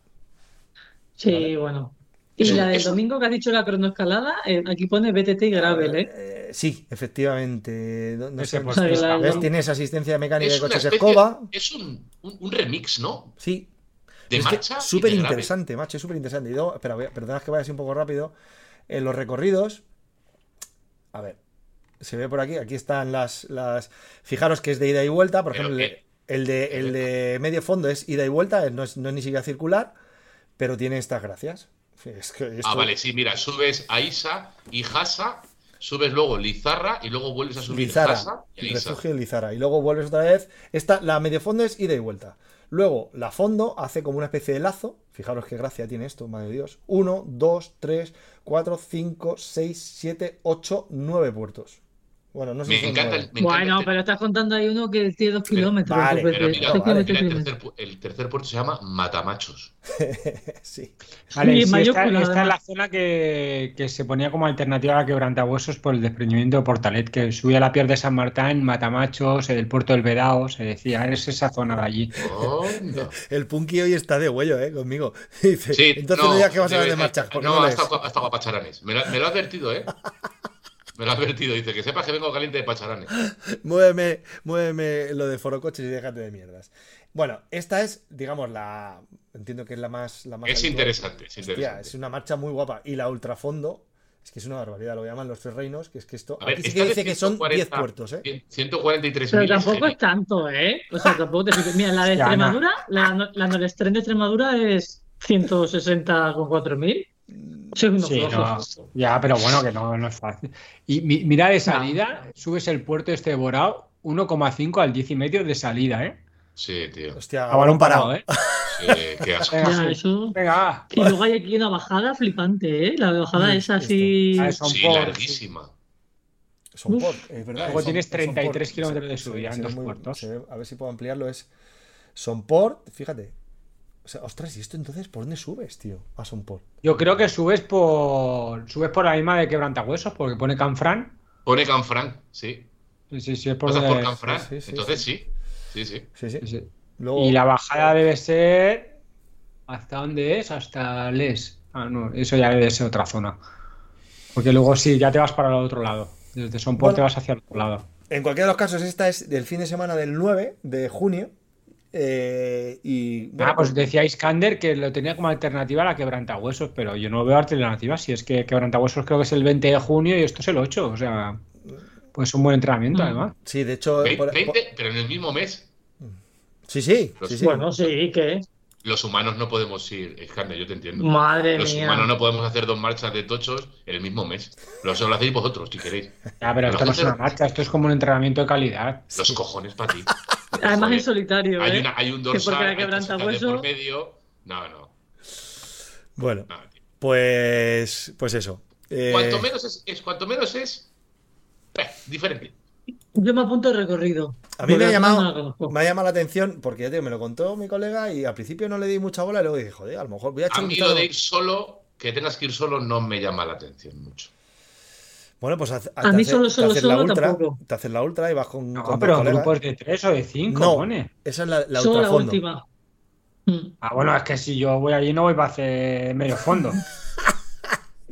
Sí, Vale. bueno. Y Eso- la del eso- domingo que has dicho la cronoescalada, eh, aquí pone BTT y Gravel, ¿eh? Eh, sí, efectivamente. No, sé, pues, ¿ves? Tienes asistencia mecánica de Es una coches de especie- escoba. Es un, un- un remix, ¿no? Sí, De Es marcha. Súper interesante, macho, súper interesante. Y luego, espera, voy a- perdonad que vaya así un poco rápido. En los recorridos. A ver. Se ve por aquí. Aquí están las. las... Fijaros que es de ida y vuelta. Por ejemplo, el, de, el de medio fondo es ida y vuelta. No es, no es ni siquiera circular. Pero tiene estas gracias. Es que esto- Ah, vale, sí, mira, subes a Isa y Hasa subes luego Lizarra y luego vuelves a subir Lizara, Jasa y Isa. refugio de Lizara. Y luego vuelves otra vez. Esta, la medio fondo es ida y vuelta. Luego, la fondo hace como una especie de lazo. Fijaros qué gracia tiene esto, madre de Dios. 1, 2, 3, 4, 5, 6, 7, 8, 9 puertos. Bueno, no sé Me si encanta, el, me encanta Bueno, el- pero estás contando ahí uno que tiene dos kilómetros. vale, pero de- mira, seis vale, mira, kilómetros y el, tercer, pu- el tercer puerto se llama Matamachos. (laughs) sí. Vale, Sí, sí, esta, es la zona que, que se ponía como alternativa a la quebrantahuesos por el desprendimiento de Portalet, que subía la pier de San Martín, Matamachos, el puerto del Vedao, se decía, es esa zona de allí. El Punky hoy está de huello, ¿eh? Conmigo. (laughs) Dice, Sí, entonces no, digas que vas a hablar de porque No, no ha estado, ha estado a Pacharanes. Me lo, me lo ha advertido, ¿eh? (laughs) Me lo ha advertido. Dice que sepas que vengo caliente de Pacharanes. (laughs) Muéveme, muéveme lo de forocoches y déjate de mierdas. Bueno, esta es, digamos, la. Entiendo que es la más. La más Es habitual. interesante, es Hostia, interesante. es una marcha muy guapa. Y la ultrafondo, es que es una barbaridad, lo llaman los tres reinos, que es que esto. A ver, aquí sí que dice que son 140, 10 puertos, ¿eh? 143 Pero tampoco es tanto, ¿eh? O sea, tampoco te fijas. Mira, la de. Extremadura, la, no- la Norestren de Extremadura es 160 con 4.000. Unos Sí, no, ya, pero bueno, que no, no es fácil. Y mi- mira de salida, subes el puerto este de Borao, 1,5 al 10 y medio de salida, ¿eh? Sí, tío. Hostia, A balón parado, ¿eh? Sí, qué asco. Venga, sí. eso. Y luego hay aquí una bajada flipante, ¿eh? La bajada Mm, es así. Ah, Son Sí, por- larguísima. Son Uf. por, es verdad. Luego son- tienes son 33 por- kilómetros de subida en dos muy- puertos. a ver si puedo ampliarlo. Es Sonport, fíjate. O sea, ostras, ¿y esto entonces por dónde subes, tío? A Sonport. Yo creo que subes por subes por la misma de quebrantahuesos, porque pone Canfrán. Pone Canfranc, sí. Sí, sí, sí, es por ¿Pasas por donde- Canfranc? sí, sí, Entonces sí. Sí, sí. Sí, sí. sí, sí. Luego, Y la bajada debe ser. ¿Hasta dónde es? Hasta Les. Ah, no, eso ya debe ser otra zona. Porque luego sí, ya te vas para el otro lado. Desde Sonport Bueno. te vas hacia el otro lado. En cualquiera de los casos, esta es del fin de semana del 9 de junio. Eh, y bueno, ah, pues decía Iskander que lo tenía como alternativa a la quebrantahuesos, pero yo no veo alternativa. Si es que quebrantahuesos creo que es el 20 de junio y esto es el 8. O sea, pues un buen entrenamiento Mm. además. sí, de hecho. Ve- por- 20, pero en el mismo mes. sí, sí, sí, sí. Bueno, sí, ¿qué? Los humanos no podemos ir, Escande, yo te entiendo. Madre Los mía. humanos no podemos hacer dos marchas de tochos en el mismo mes. Lo solo lo hacéis vosotros, si queréis. Ya, pero esto no es una marcha, esto es como un entrenamiento de calidad. Los cojones para ti. (laughs) Además en solitario, Hay, ¿eh? una, hay un Que porque dorsal, la hay por medio. No, no. Bueno, no, pues, pues eso. Eh, Cuanto menos es, es- cuanto menos es eh, diferente. Yo me apunto el recorrido. A mí me ha, llamado, me ha llamado la atención porque ya te digo, me lo contó mi colega y al principio no le di mucha bola y luego dije, joder, a lo mejor voy a A echar un mí lo de ir solo, que tengas que ir solo, no me llama la atención mucho. Bueno, pues haz- A mí solo, solo, te haces la solo ultra, tampoco. te haces la ultra y vas con, No, con pero grupos de tres o de cinco, No, pone. esa es la, la Solo la última. Ah, bueno, es que si yo voy allí no voy para hacer medio fondo. (laughs)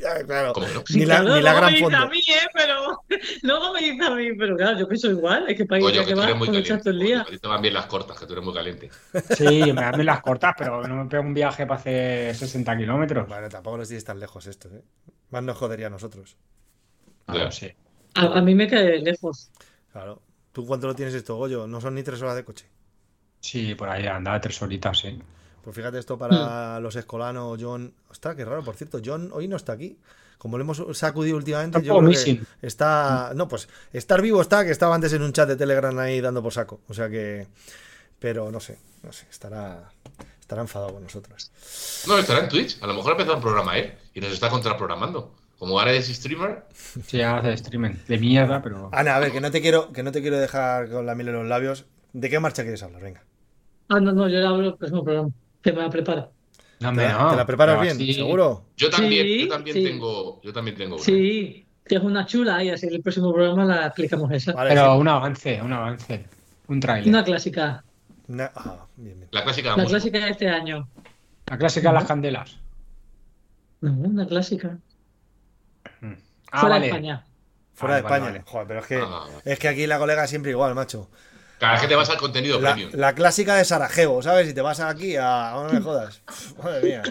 Ya, claro. ¿Cómo que no? Ni la, Claro, ni la luego gran me dice fondo. a mí, ¿eh? Pero (laughs) luego me dice a mí, pero claro, yo pienso igual. Es que para ir Oye, a que que tú va, eres muy caliente. el día. Te van bien las cortas, que tú eres muy caliente. Sí, me dan las cortas, pero no me pego un viaje para hacer 60 kilómetros. Vale, tampoco nos tienes tan lejos esto, ¿eh? Más nos jodería a nosotros. Ah, sé. A, a mí me cae lejos. Claro. ¿Tú cuánto lo tienes esto, Goyo? No son ni tres horas de coche. Sí, por ahí andaba tres horitas, sí. Pues fíjate esto para Hmm. los escolanos, John. Ostras, qué raro, por cierto. John hoy no está aquí. Como le hemos sacudido últimamente, Está yo que está. No, pues estar vivo está, que estaba antes en un chat de Telegram ahí dando por saco. O sea que. Pero no sé, no sé, estará. Estará enfadado con nosotros. No, estará en Twitch. A lo mejor ha empezado un programa él y nos está contraprogramando. Como ahora es streamer, Sí, hace streaming. De mierda, pero. Ana, a ver, que no te quiero, que no te quiero dejar con la miel en los labios. ¿De qué marcha quieres hablar? Venga. Ah, no, no, yo ya hablo el próximo programa. Que me la prepara. No, ¿Te la, no. te la preparas Pero bien? ¿Seguro? yo también, Sí, yo también sí. tengo, yo también tengo una. Sí, que es una chula y así en el próximo programa la explicamos esa. Vale, Pero sí. un avance, un avance. Un trailer. Una clásica. Ah, bien, bien. La clásica de La música. clásica de este año. La clásica de las candelas. No, una clásica. Ah, Fuera vale. de España. Fuera Vale, de vale, España. vale. Joder, pero es que, Ah, vale. es que aquí la colega siempre igual, macho. Cada vez que te vas al contenido La, premium. la clásica de Sarajevo, ¿sabes? Si te vas aquí a. No me jodas. (laughs) Madre mía.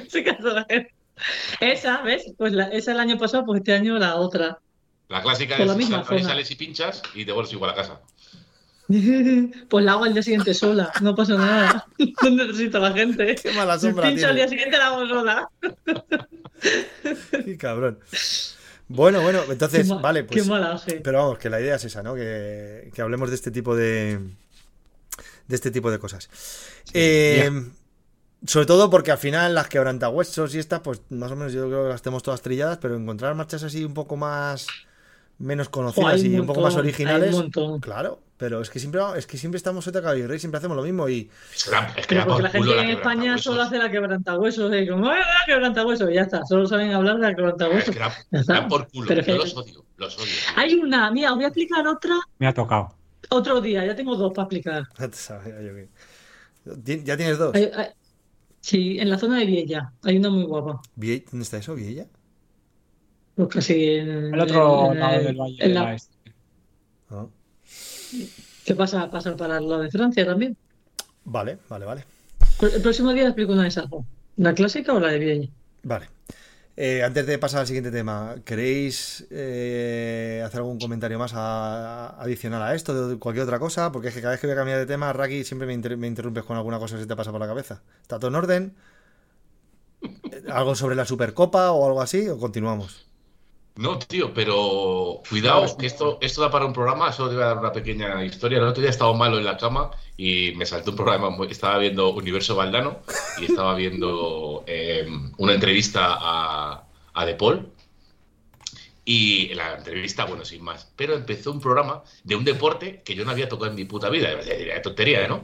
Esa, ¿ves? Pues la, esa el año pasado, pues este año la otra. La clásica Por es la misma sal- zona. sales y pinchas y te vuelves igual a casa. (laughs) Pues la hago al día siguiente sola, no pasa nada. (laughs) No necesito a la gente. Qué mala sombra pincho al día siguiente la hago sola. Qué cabrón. Bueno, bueno, entonces, vale, pues. Qué malaje. Pero vamos, que la idea es esa, ¿no? Que, que hablemos de este tipo de. De este tipo de cosas. Eh, Sobre todo porque al final las quebrantahuesos y estas, pues más o menos yo creo que las tenemos todas trilladas, pero encontrar marchas así un poco más. menos conocidas y un poco más originales. hay un montón. Claro, pero es que siempre, es que siempre estamos Sota Caballo y Rey, siempre hacemos lo mismo y. Es que da, es que Pero da porque por la gente en España quebrantahuesos. solo hace la quebrantahuesos, y como, ¡ah, la quebrantahuesos! Y ya está, solo saben hablar de la Es quebrantagüesos. que por culo. Pero es Yo que- los odio. Los odio. Hay una, mira, os voy a explicar otra Me ha tocado. Otro día, ya tengo dos para explicar. Sabía yo que- Ti- ¿Ya tienes dos? Hay- hay- sí, en la zona de Viella, hay una muy guapa. Vie- ¿Dónde está eso? ¿Viella? Pues casi en El otro en lado el- del valle en de la- la este. Ah, ¿Qué pasa? Pasa para lo de Francia también. Vale, vale, vale. Pues El próximo día explico una de esas dos. ¿La clásica o la de Viella? Vale. Eh, antes de pasar al siguiente tema, ¿queréis eh, hacer algún comentario más a- adicional a esto, de cualquier otra cosa? Porque es que cada vez que voy a cambiar de tema, Raki, siempre me, inter- me interrumpes con alguna cosa que se te pasa por la cabeza. ¿Está todo en orden? (laughs) ¿Algo sobre la Supercopa o algo así? ¿O continuamos? No, tío, pero cuidado, que esto, esto da para un programa. Solo te voy a dar una pequeña historia. El otro día estaba malo en la cama y me saltó un programa. muy- Estaba viendo Universo Valdano y estaba viendo eh, una entrevista a, a De Paul. Y la entrevista, bueno, sin más. Pero empezó un programa de un deporte que yo no había tocado en mi puta vida. Era tontería, ¿no?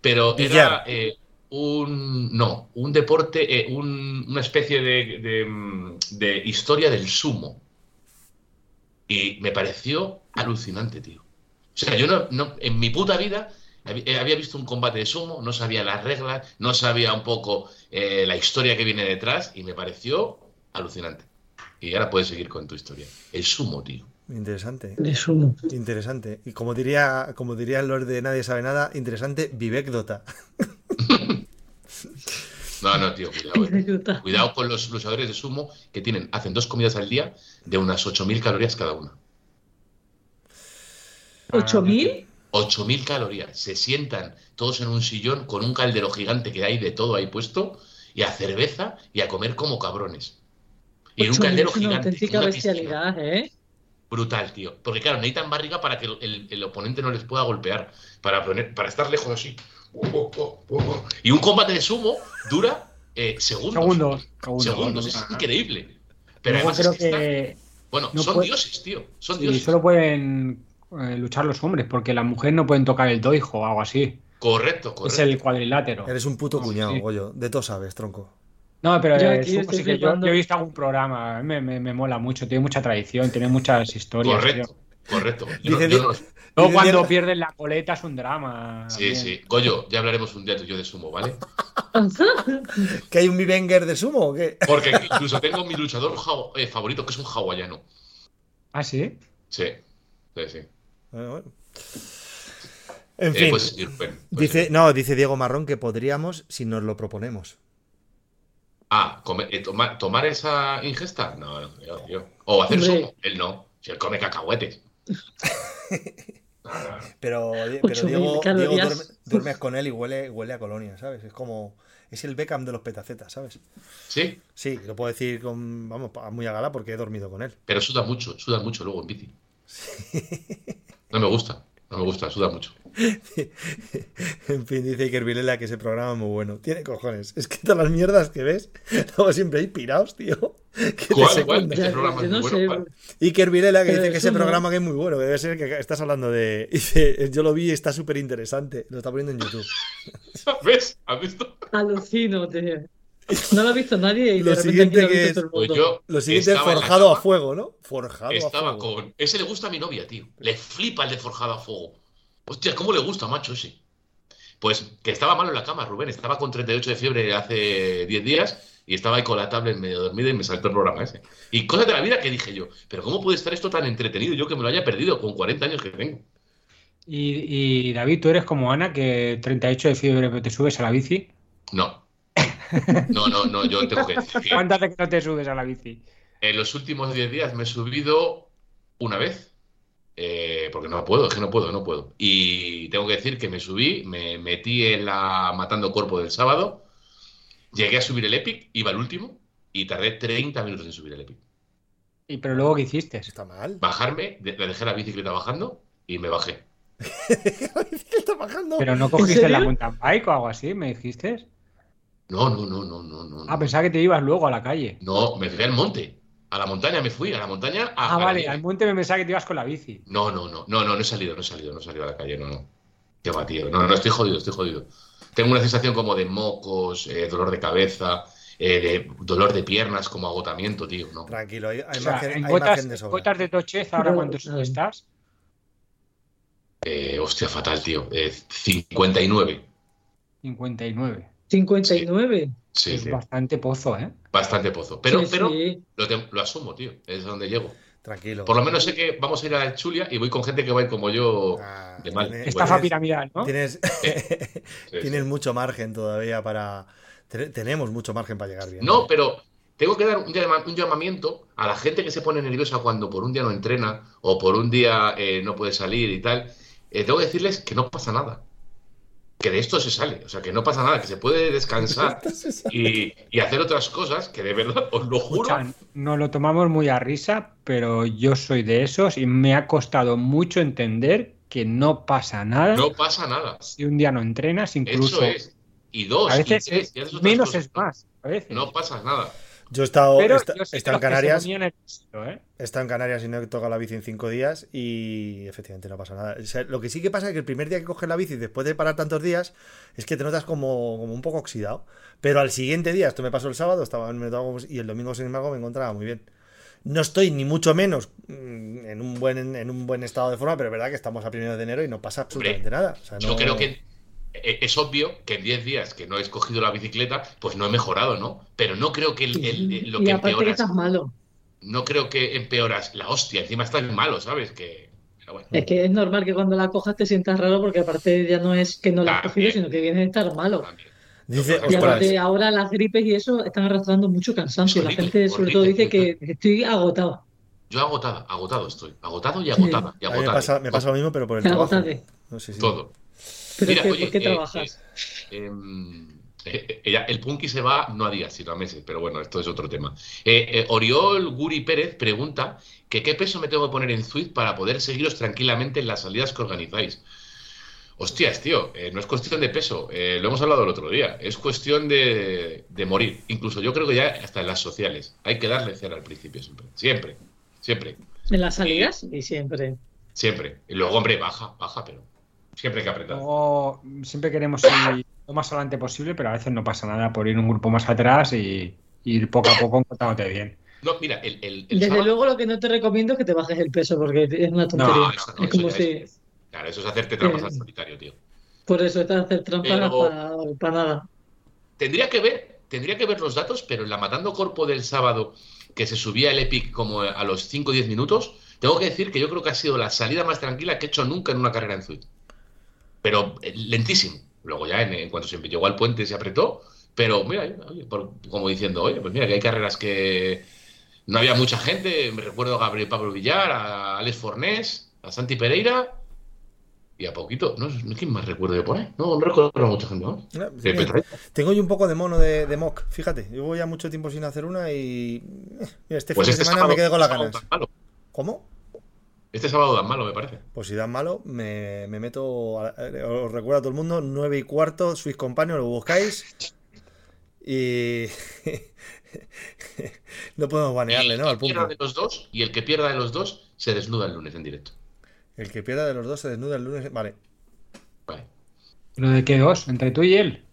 Pero era eh, un. No, un deporte, eh, un- una especie de, de, de historia del sumo. Y me pareció alucinante, tío. O sea, yo no, no- en mi puta vida eh, había visto un combate de sumo, no sabía las reglas, no sabía un poco eh, la historia que viene detrás y me pareció alucinante. Y ahora puedes seguir con tu historia. El sumo, tío. Interesante. De sumo. Interesante. Y como diría, como diría el Lord de Nadie sabe nada, interesante, vivecdota. (laughs) No, no, tío, (laughs) cuidado. eh. Cuidado con los luchadores de sumo que tienen, hacen dos comidas al día de unas 8.000 calorías cada una. ¿8.000? 8.000 calorías. Se sientan todos en un sillón con un caldero gigante que hay de todo ahí puesto y a cerveza y a comer como cabrones. Y en un 8.000 caldero es una gigante. auténtica una bestialidad, ¿eh? Brutal, tío. Porque claro, necesitan barriga para que el, el- el oponente no les pueda golpear. Para, poner, para estar lejos así. Y un combate de sumo dura eh, segundos. Segundos. Segundos. Segundos, es Ajá. increíble. Pero Luego además creo es que están- Bueno, no son puede- dioses, tío. Son sí, dioses. solo pueden eh, luchar los hombres, porque las mujeres no pueden tocar el doijo o algo así. Correcto, correcto. Es el cuadrilátero. Eres un puto cuñado, sí. Goyo. De todo sabes, tronco. No, pero Yo aquí sumo estoy sí que yo, flipando. yo he visto algún programa, me, me, me mola mucho, tiene mucha tradición, tiene muchas historias. Correcto, tío. Correcto. (laughs) Yo no- no- cuando Diego- pierden la coleta es un drama. Sí, también. sí. Goyo, ya hablaremos un día tú y yo de sumo, ¿vale? (laughs) ¿Que hay un Mivenger de sumo o qué? Porque incluso tengo mi luchador eh, favorito, que es un hawaiano. ¿Ah, sí? Sí, sí, sí. Bueno, bueno. En Eh, fin. pues pues Dice, sí. no, dice Diego Marrón que podríamos si nos lo proponemos. Ah, come- eh, toma- ¿tomar esa ingesta? No, no, yo, yo. O hacer sumo. Él no. Si él come cacahuetes. (laughs) Pero, pero 8.000 Diego, Diego calorías. duerme- duermes con él y huele, huele a colonia, ¿sabes? Es como. Es el Beckham de los petacetas, ¿sabes? Sí, Sí, lo puedo decir con, vamos, muy a gala porque he dormido con él. pero suda mucho, suda mucho luego en bici. No me gusta, no me gusta, suda mucho. (laughs) En fin, dice Iker Vilela que ese programa es muy bueno. Tiene cojones. Es que todas las mierdas que ves, luego siempre hay pirados, tío. (laughs) Que ¿Cuál? Este Ya, programa yo es muy no bueno. sé. ¿cuál? Iker Vilela que Pero dice que ese no- programa que es muy bueno, que debe ser que estás hablando de. (laughs) Dice, yo lo vi y está súper interesante. Lo está poniendo en YouTube. ¿Ves? ¿Has visto? Alucino, tío. No lo ha visto nadie y Lo de repente siguiente aquí lo ha que visto es- todo el Pues yo Lo siguiente es forjado a fuego, ¿no? Forjado a Estaba fuego. con. Ese le gusta a mi novia, tío. Le flipa el de forjado a fuego. Hostia, ¿cómo le gusta, macho, ese? Pues que estaba malo en la cama, Rubén. Estaba con 38 de fiebre hace 10 días y estaba ahí con la tablet medio dormida y me saltó el programa ese. Y cosas de la vida que dije yo, pero ¿cómo puede estar esto tan entretenido? Yo que me lo haya perdido con 40 años que tengo. Y, y, David, tú eres como Ana, que 38 de fiebre pero te subes a la bici. No. (laughs) No, no, no, yo tengo que decir que ¿Cuántas veces no te subes a la bici? en los últimos 10 días me he subido una vez. Eh, porque no puedo, es que no puedo, no puedo. Y tengo que decir que me subí, me metí en la Matando Cuerpo del sábado, llegué a subir el Epic, iba al último y tardé 30 minutos en subir el Epic. ¿Y pero luego qué hiciste? Está mal. Bajarme, de- le dejé la bicicleta bajando y me bajé. (laughs) Está bajando. Pero no cogiste la mountain bike o algo así, ¿me dijiste? No, no, no, no, no, no. Ah, pensaba que te ibas luego a la calle. No, me fui al monte. A la montaña me fui, a la montaña. A, Ah, a vale, al monte me pensaba que te ibas con la bici. No, no, no, no, no, no he salido, no he salido, no he salido a la calle, no, no. Qué va, tío. No, no, estoy jodido, estoy jodido. Tengo una sensación como de mocos, eh, dolor de cabeza, eh, de dolor de piernas, como agotamiento, tío. No. Tranquilo, hay, hay O sea, margen, en hay gotas, margen de sobra. gotas de tochez, ¿ahora Pero, cuántos estás? Eh, hostia, fatal, tío. Eh, 59. 59. 59. Sí, es tío. bastante pozo, ¿eh? Bastante pozo. Pero, Sí, pero sí. lo, te- lo asumo, tío. Es donde llego. Tranquilo. Por lo menos sé que vamos a ir a Chulia y voy con gente que va a ir como yo Ah, de mal. tienes- Estafa Bueno, piramidal, ¿no? Tienes, (laughs) sí, tienes sí. mucho margen todavía para. te- Tenemos mucho margen para llegar bien. No, pero tengo que dar un llamamiento a la gente que se pone nerviosa cuando por un día no entrena o por un día eh, no puede salir y tal. Eh, tengo que decirles que no pasa nada. Que de esto se sale. O sea, que no pasa nada, que se puede descansar (laughs) y, y hacer otras cosas que de verdad, os lo juro. Escucha, nos lo tomamos muy a risa, pero yo soy de esos y me ha costado mucho entender que no pasa nada No pasa nada. si un día no entrenas, incluso Eso es. Y dos, a y veces tres, es- y haces otras menos cosas. es más. A veces. No pasa nada. Yo he estado, pero esta- yo soy he de estado en Canarias. nervioso, ¿eh? He estado en Canarias y no he tocado la bici en cinco días y efectivamente no pasa nada. O sea, lo que sí que pasa es que el primer día que coges la bici después de parar tantos días es que te notas como, como un poco oxidado. Pero al siguiente día, esto me pasó el sábado, estaba me y el domingo sin embargo me encontraba muy bien. No estoy ni mucho menos mm, en un buen, en un buen estado de forma, pero es verdad que estamos a primero de enero y no pasa absolutamente nada. O sea, Yo creo que es obvio que en 10 días que no he escogido la bicicleta, pues no he mejorado, ¿no? Pero no creo que el- el- el- lo y que aparte que empeoras, estás malo. no creo que empeoras la hostia, encima estás malo, ¿sabes? Que, bueno. Es que es normal que cuando la cojas te sientas raro porque aparte ya no es que no la has cogido, sino que vienes a estar malo. también. Dice, Y aparte ahora las gripes y eso están arrastrando mucho cansancio. La gente sobre todo horrible. dice que estoy agotado. Yo agotado, agotado estoy. Agotado y agotada. Y a mí me agotada. pasa, me pasa lo mismo, pero por el trabajo. No Todo. Pero Mira, es que, oye, ¿por qué eh, trabajas? eh, eh, ya, el punky se va no a días, sino a meses, pero bueno, esto es otro tema. Oriol Guri Pérez pregunta que qué peso me tengo que poner en Zwift para poder seguiros tranquilamente en las salidas que organizáis. Hostias, tío, eh, no es cuestión de peso, eh, lo hemos hablado el otro día, es cuestión de, de morir. Incluso yo creo que ya hasta en las sociales hay que darle cera al principio siempre, siempre, siempre, En las salidas y siempre. siempre. Y luego, hombre, baja, baja, pero siempre hay que apretar. Luego, siempre queremos ir lo más adelante posible, pero a veces no pasa nada por ir un grupo más atrás y ir poco a poco encontrándote bien. No, mira, el, el, el Desde sábado- luego lo que no te recomiendo es que te bajes el peso porque es una tontería. No, eso no, es como eso ya si... es- Claro, eso es hacerte trampas Eh, al solitario, tío. Por eso estás a hacer trampas para, para nada. Tendría que ver, tendría que ver los datos, pero en la Matando Corpo del sábado, que se subía el Epic como a los 5 o 10 minutos, tengo que decir que yo creo que ha sido la salida más tranquila que he hecho nunca en una carrera en Zwift. Pero eh, lentísimo. Luego ya, en, en cuanto se llegó al puente, se apretó. Pero mira, oye, por- como diciendo, oye, pues mira, que hay carreras que no había mucha gente. Me recuerdo a Gabriel Pablo Villar, a Alex Fornés, a Santi Pereira. Y a poquito, no sé quién más recuerdo de por ahí. No, no recuerdo a mucha gente. No, mira, Tengo yo un poco de mono de, de mock, fíjate. Llevo ya mucho tiempo sin hacer una y. eh, Mira, este Pues fin este de semana sábado, me quedé con las este ganas. ¿Cómo? Este sábado tan malo, me parece. Pues si dan malo, me, me meto. a- eh, os recuerdo a todo el mundo, 9 y cuarto, Swiss Companion, lo buscáis. Y. (laughs) no podemos banearle, ¿no? Al el que pierda punto. de los dos y el que pierda de los dos se desnuda el lunes en directo. El que pierda de los dos se desnuda el lunes. Vale. Vale. ¿Lo de qué dos? ¿Entre tú y él?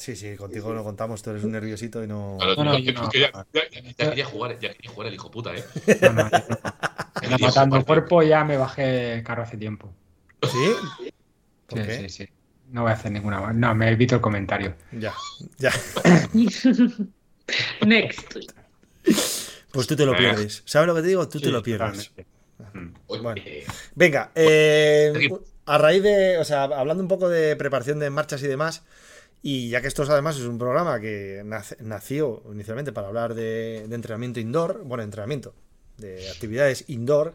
Sí, sí, contigo lo contamos, tú eres un nerviosito y no. Claro, No, no, es que no. ya, ya- ya quería jugar, ya quería jugar el hijo puta, ¿eh? No, no, no. (laughs) Matando el cuerpo ya me bajé el carro hace tiempo. ¿Sí? ¿Por Sí, qué? sí, sí. No voy a hacer ninguna más. No, me evito el comentario. Ya, ya. (laughs) Next. Pues tú te lo Eh. pierdes. ¿Sabes lo que te digo? Tú te lo pierdes. Bueno. eh, Venga, eh, a raíz de, o sea, hablando un poco de preparación de marchas y demás, y ya que esto además es un programa que nació inicialmente para hablar de, entrenamiento indoor, bueno, entrenamiento, de actividades indoor,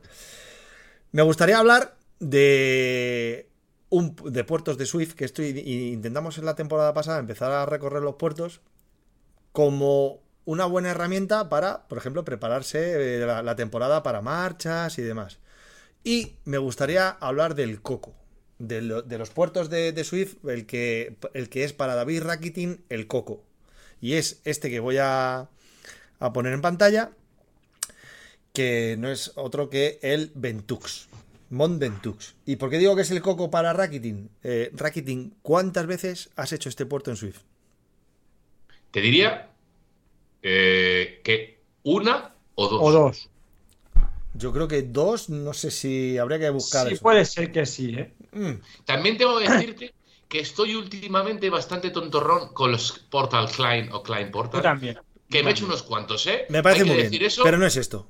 me gustaría hablar de un, de puertos de Swift, que estoy, intentamos en la temporada pasada empezar a recorrer los puertos como una buena herramienta para, por ejemplo, prepararse eh, la temporada para marchas y demás. Y me gustaría hablar del coco. De, lo- de los puertos de, de Swift, el que, el que es para David Rakitin el coco. Y es este que voy a, a poner en pantalla, que no es otro que el Ventux. Mont Ventux. ¿Y por qué digo que es el coco para Rakitin? Eh, Rakitin, ¿cuántas veces has hecho este puerto en Swift? Te diría eh, que una o dos. O dos. Yo creo que dos, no sé si habría que buscar Sí, eso. puede ser que sí, ¿eh? Mm, También tengo que decirte que estoy últimamente bastante tontorrón con los Portal Klein o Klein Yo Portal. también. Que me he hecho unos cuantos, ¿eh? me parece Hay que muy decir bien. eso, Pero no es esto.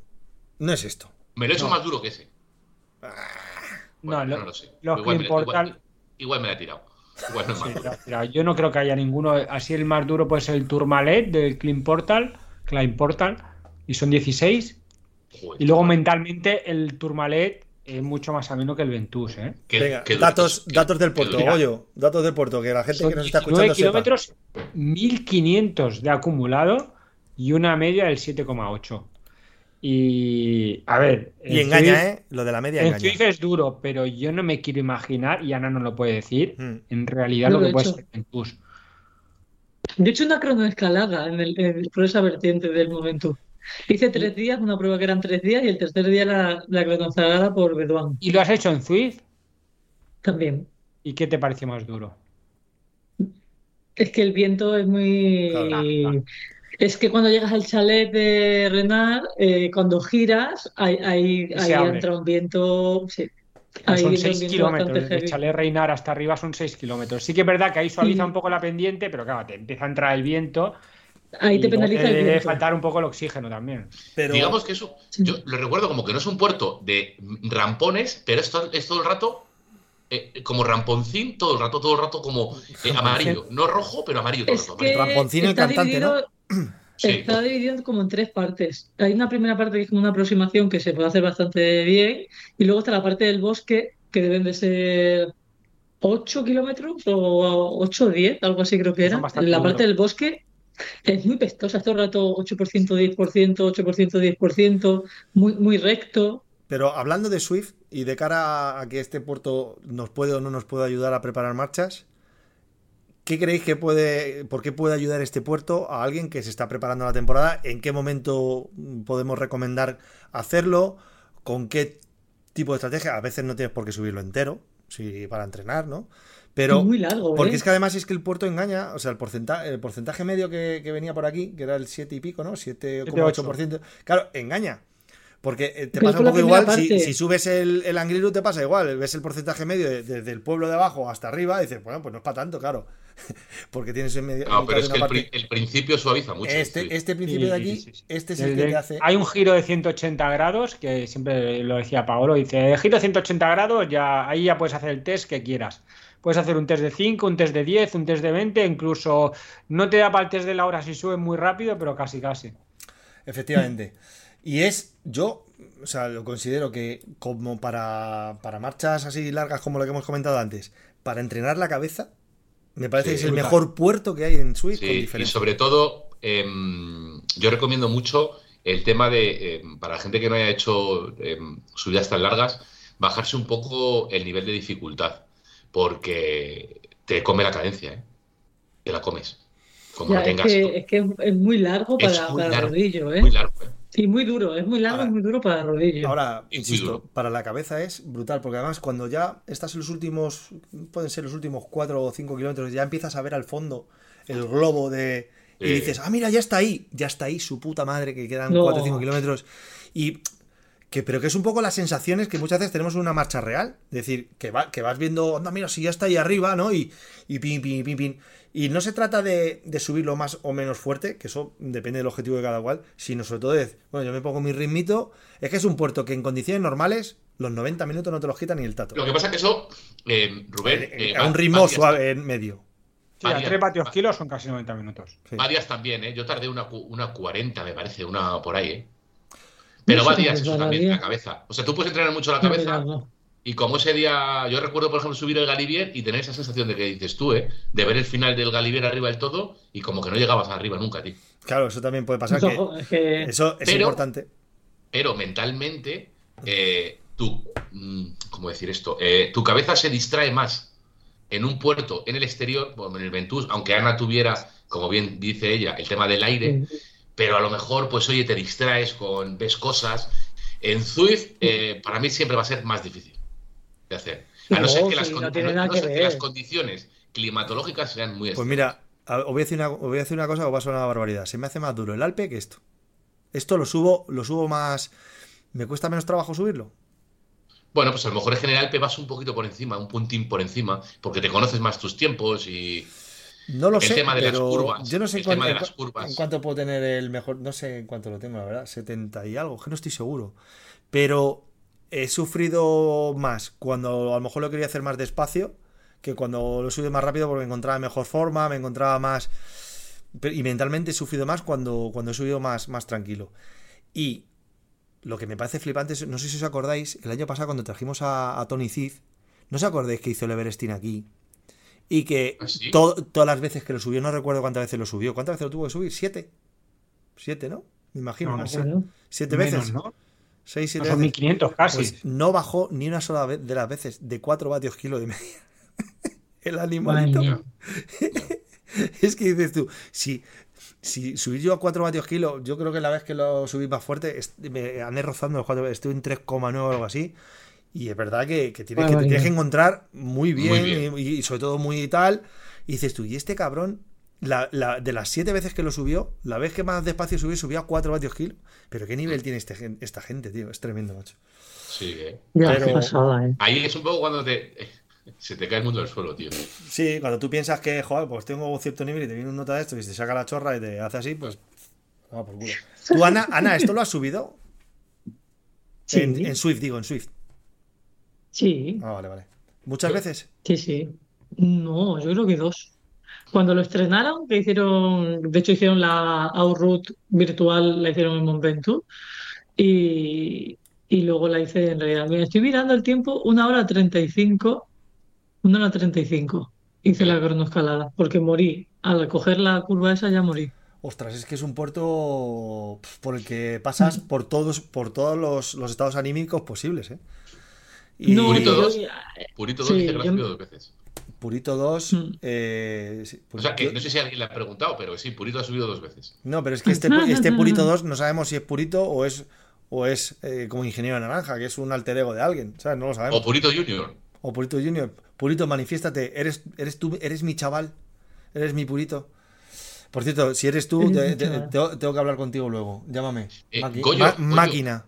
No es esto. me lo he hecho No. más duro que ese. Bueno, no, no, lo- lo sé. los Igual, me, Portal. igual- igual me la he tirado. Igual no es más Sí, duro. mira, mira, yo no creo que haya ninguno. Así el más duro puede ser el Tourmalet del Clean Portal, Klein Portal, y son 16. Joder, Y luego chaval. mentalmente el Tourmalet es mucho más ameno que el Ventus, ¿eh? Qué- Venga, qué datos, qué- datos del puerto. Goyo. Datos del puerto, que la gente Son que nos está 19 escuchando sepa. kilómetros, 1500 de acumulado y una media del 7,8. Y a ver, Y en engaña, Zwift- ¿eh? Lo de la media En engaña. Zwift es duro, pero yo no me quiero imaginar, y Ana no lo puede decir, Mm. en realidad lo que puede hecho. ser Ventus. De hecho, una cronoescalada en el, en- por esa vertiente del momento. Hice tres días, una prueba que eran tres días, y el tercer día la, la cronoescalada por Bedouin ¿Y lo has hecho en Zwift? también. ¿Y qué te parece más duro? Es que el viento es muy... Claro. Es que cuando llegas al chalet de Renard, eh, cuando giras, ahí, ahí, ahí entra un viento... Sí. Ahí son viene un 6 viento kilómetros, heavy. Chalet Reinar hasta arriba son 6 kilómetros. Sí que es verdad que ahí suaviza un poco la pendiente, pero claro, te empieza a entrar el viento Ahí te penaliza el debe viento. faltar un poco el oxígeno también. Pero Digamos que eso, yo lo recuerdo como que no es un puerto de rampones, pero es todo, es todo el rato eh, como ramponcín, todo el rato, todo el rato como eh, amarillo. No rojo, pero amarillo todo el Es rato. que. Ramponcín el cantante, ¿no? dividido, (clears throat) Sí. está dividido como en tres partes. Hay una primera parte que es como una aproximación que se puede hacer bastante bien, y luego está la parte del bosque, que deben de ser 8 kilómetros o 8 o 10, algo así creo que era. bastante La parte del bosque es muy pestosa, todo el rato 8%, 10%, 8%, 10%, muy, muy recto. Pero hablando de Swift y de cara a que este puerto nos puede o no nos puede ayudar a preparar marchas, ¿qué creéis que puede, por qué puede ayudar este puerto a alguien que se está preparando la temporada? ¿En qué momento podemos recomendar hacerlo? ¿Con qué tipo de estrategia? A veces no tienes por qué subirlo entero, si para entrenar, ¿no? Pero Es muy largo, porque ¿eh? es que además es que el puerto engaña, o sea, el porcentaje, el porcentaje medio que, que venía por aquí, que era el 7 y pico, ¿no? 7,8%. Claro, engaña. Porque eh, te Pero pasa un poco igual, si, subes el, el Angrilu te pasa igual, ves el porcentaje medio de- desde el pueblo de abajo hasta arriba y dices, bueno, pues no es para tanto, claro. (laughs) Porque tienes en medio... No, pero de es que el, parte- pri- el principio suaviza mucho. Este, sí. este principio de aquí, sí, sí. este es el que te hace... Hay un giro de 180 grados, que siempre lo decía Paolo, dice, giro de 180 grados, ya, ahí ya puedes hacer el test que quieras. Puedes hacer un test de 5, un test de 10, un test de 20, incluso no te da para el test de la hora si sube muy rápido, pero casi casi. Efectivamente. Y es, yo, o sea, lo considero que como para, para marchas así largas como lo que hemos comentado antes, para entrenar la cabeza, me parece Sí, que es el brutal. mejor puerto que hay en Swift con Sí, y diferencia. sobre todo, em, yo recomiendo mucho el tema de, em, para la gente que no haya hecho em, subidas tan largas, bajarse un poco el nivel de dificultad, porque te come la cadencia, ¿eh? Te la comes. Como Ya, es tengas. que, es que es- es muy largo Es para, muy para largo, rodillo, ¿eh? Muy largo, ¿eh? Sí, muy duro, es muy largo Ahora- y muy duro para rodillo. Ahora, insisto, para la cabeza es brutal, porque además cuando ya estás en los últimos, pueden ser los últimos 4 o 5 kilómetros, ya empiezas a ver al fondo el globo de... Y dices, ah, mira, ya está ahí, ya está ahí, su puta madre, que quedan No. 4 o 5 kilómetros. Y que, pero que es un poco las sensaciones que muchas veces tenemos en una marcha real. Es decir, que, va, que vas viendo, anda, mira, si ya está ahí arriba, ¿no? Y, y pin, pin, pin, pin. Y no se trata de, de subirlo más o menos fuerte, que eso depende del objetivo de cada cual, sino sobre todo de, bueno, yo me pongo mi ritmito. Es que es un puerto que en condiciones normales, los 90 minutos no te los quita ni el tato. Lo que pasa es que eso, em, Rubén, Eh, eh, a va- un ritmo varias- suave en medio. Sí, a Varias- 3 vatios kilos son casi 90 minutos. Sí. Varias también, ¿eh? Yo tardé una, una 40, me parece, una por ahí, ¿eh? Pero No va sé días cuántos eso también, la cabeza. O sea, tú puedes entrenar mucho la cabeza, no. Y como ese día, yo recuerdo, por ejemplo, subir el Galibier y tener esa sensación de que dices tú, ¿eh? De ver el final del Galibier arriba del todo y como que no llegabas arriba nunca, tío. Claro, eso también puede pasar. Eso, que es que- eso es Pero- importante. Pero mentalmente, eh, tú, mm, ¿cómo decir esto? Eh, tu cabeza se distrae más en un puerto, en el exterior, bueno, en el Ventus, aunque Ana tuviera, como bien dice ella, el tema del aire, pero a lo mejor, pues oye, te distraes con, ves cosas. En Zwift, eh, para mí siempre va a ser más difícil de hacer. A no No, ser que, las, sí, con- no tiene no- nada no que ser que ver. las condiciones climatológicas sean muy Pues mira, os voy a decir una, os voy a decir una cosa que va a sonar una barbaridad. Se me hace más duro el Alpe que esto. Esto lo subo, lo subo más. ¿Me cuesta menos trabajo subirlo? Bueno, pues a lo mejor en general te vas un poquito por encima, un puntín por encima, porque te conoces más tus tiempos y... No lo El sé, tema de las pero curvas, yo no sé el tema de en, las cu- curvas. en cuánto puedo tener el mejor, no sé en cuánto lo tengo, la verdad, 70 y algo, que no estoy seguro. Pero he sufrido más cuando a lo mejor lo quería hacer más despacio que cuando lo subí más rápido porque me encontraba en mejor forma, me encontraba más y mentalmente he sufrido más cuando, cuando he subido más, más tranquilo. Y lo que me parece flipante, es- no sé si os acordáis, el año pasado cuando trajimos a, a Tony Cid, ¿no os acordáis que hizo el Everesting aquí? Y que ¿Ah, sí? to- todas las veces que lo subió, no recuerdo cuántas veces lo subió. ¿Cuántas veces lo tuvo que subir? ¿Siete? ¿Siete, no? Me imagino. No, ¿Siete Menos, veces? ¿no? ¿Seis, siete No, son veces? 1500 casi. Pues no bajó ni una sola vez de las veces, de 4 vatios kilo de media. (laughs) el animalito. (laughs) Es que dices tú, si, si subir yo a 4 vatios kilo, yo creo que la vez que lo subí más fuerte, me andé rozando los 4, estuve en 3,9 o algo así. Y es verdad que, que tienes, que te tienes que encontrar muy bien, bien. Y, y sobre todo muy tal. Y dices tú, y este cabrón, la, la- de las 7 veces que lo subió, la vez que más despacio subió, subía a 4 vatios kilo. Pero qué nivel tiene este, esta gente, tío. Es tremendo, macho. Sí, ¿eh? Ya, Pero- qué pasada, ¿eh? Ahí es un poco cuando te... (laughs) Se te cae el mundo al suelo, tío. Sí, cuando tú piensas que, joder, pues tengo un cierto nivel y te viene un nota de esto y te saca la chorra y te hace así, pues. por culo. Tú, Ana, Ana, ¿esto lo has subido? Sí, En, en Swift, digo, en Swift. Sí, Ah, vale, vale. ¿Muchas veces? sí, sí. No, yo creo que dos. Cuando lo estrenaron, que hicieron, de hecho hicieron la Outroute virtual, la hicieron en Mont Ventoux y, y luego la hice en realidad. Mira, estoy mirando el tiempo, una hora 35, una hora 35 hice la cronoescalada, porque morí. Al coger la curva esa ya morí. Ostras, es que es un puerto por el que pasas por todos, por todos los, los estados anímicos posibles, ¿eh? Y No, Purito yo- dos. Purito 2 Sí, dice que yo- subido dos veces. Purito 2. Mm. eh, sí, O sea, que yo- no sé si alguien le ha preguntado, pero sí, Purito ha subido dos veces. No, pero es que este, (laughs) este Purito 2 no sabemos si es Purito o es, o es eh, como Ingeniero Naranja, que es un alter ego de alguien, ¿sabes? No lo sabemos. O Purito Junior. O Purito Junior. Purito, manifiéstate. Eres, eres tú, eres mi chaval. Eres mi Purito. Por cierto, si eres tú, te- te- tengo, que hablar contigo luego. Llámame. Eh, Maqui- Goyo, ma- Goyo. Máquina.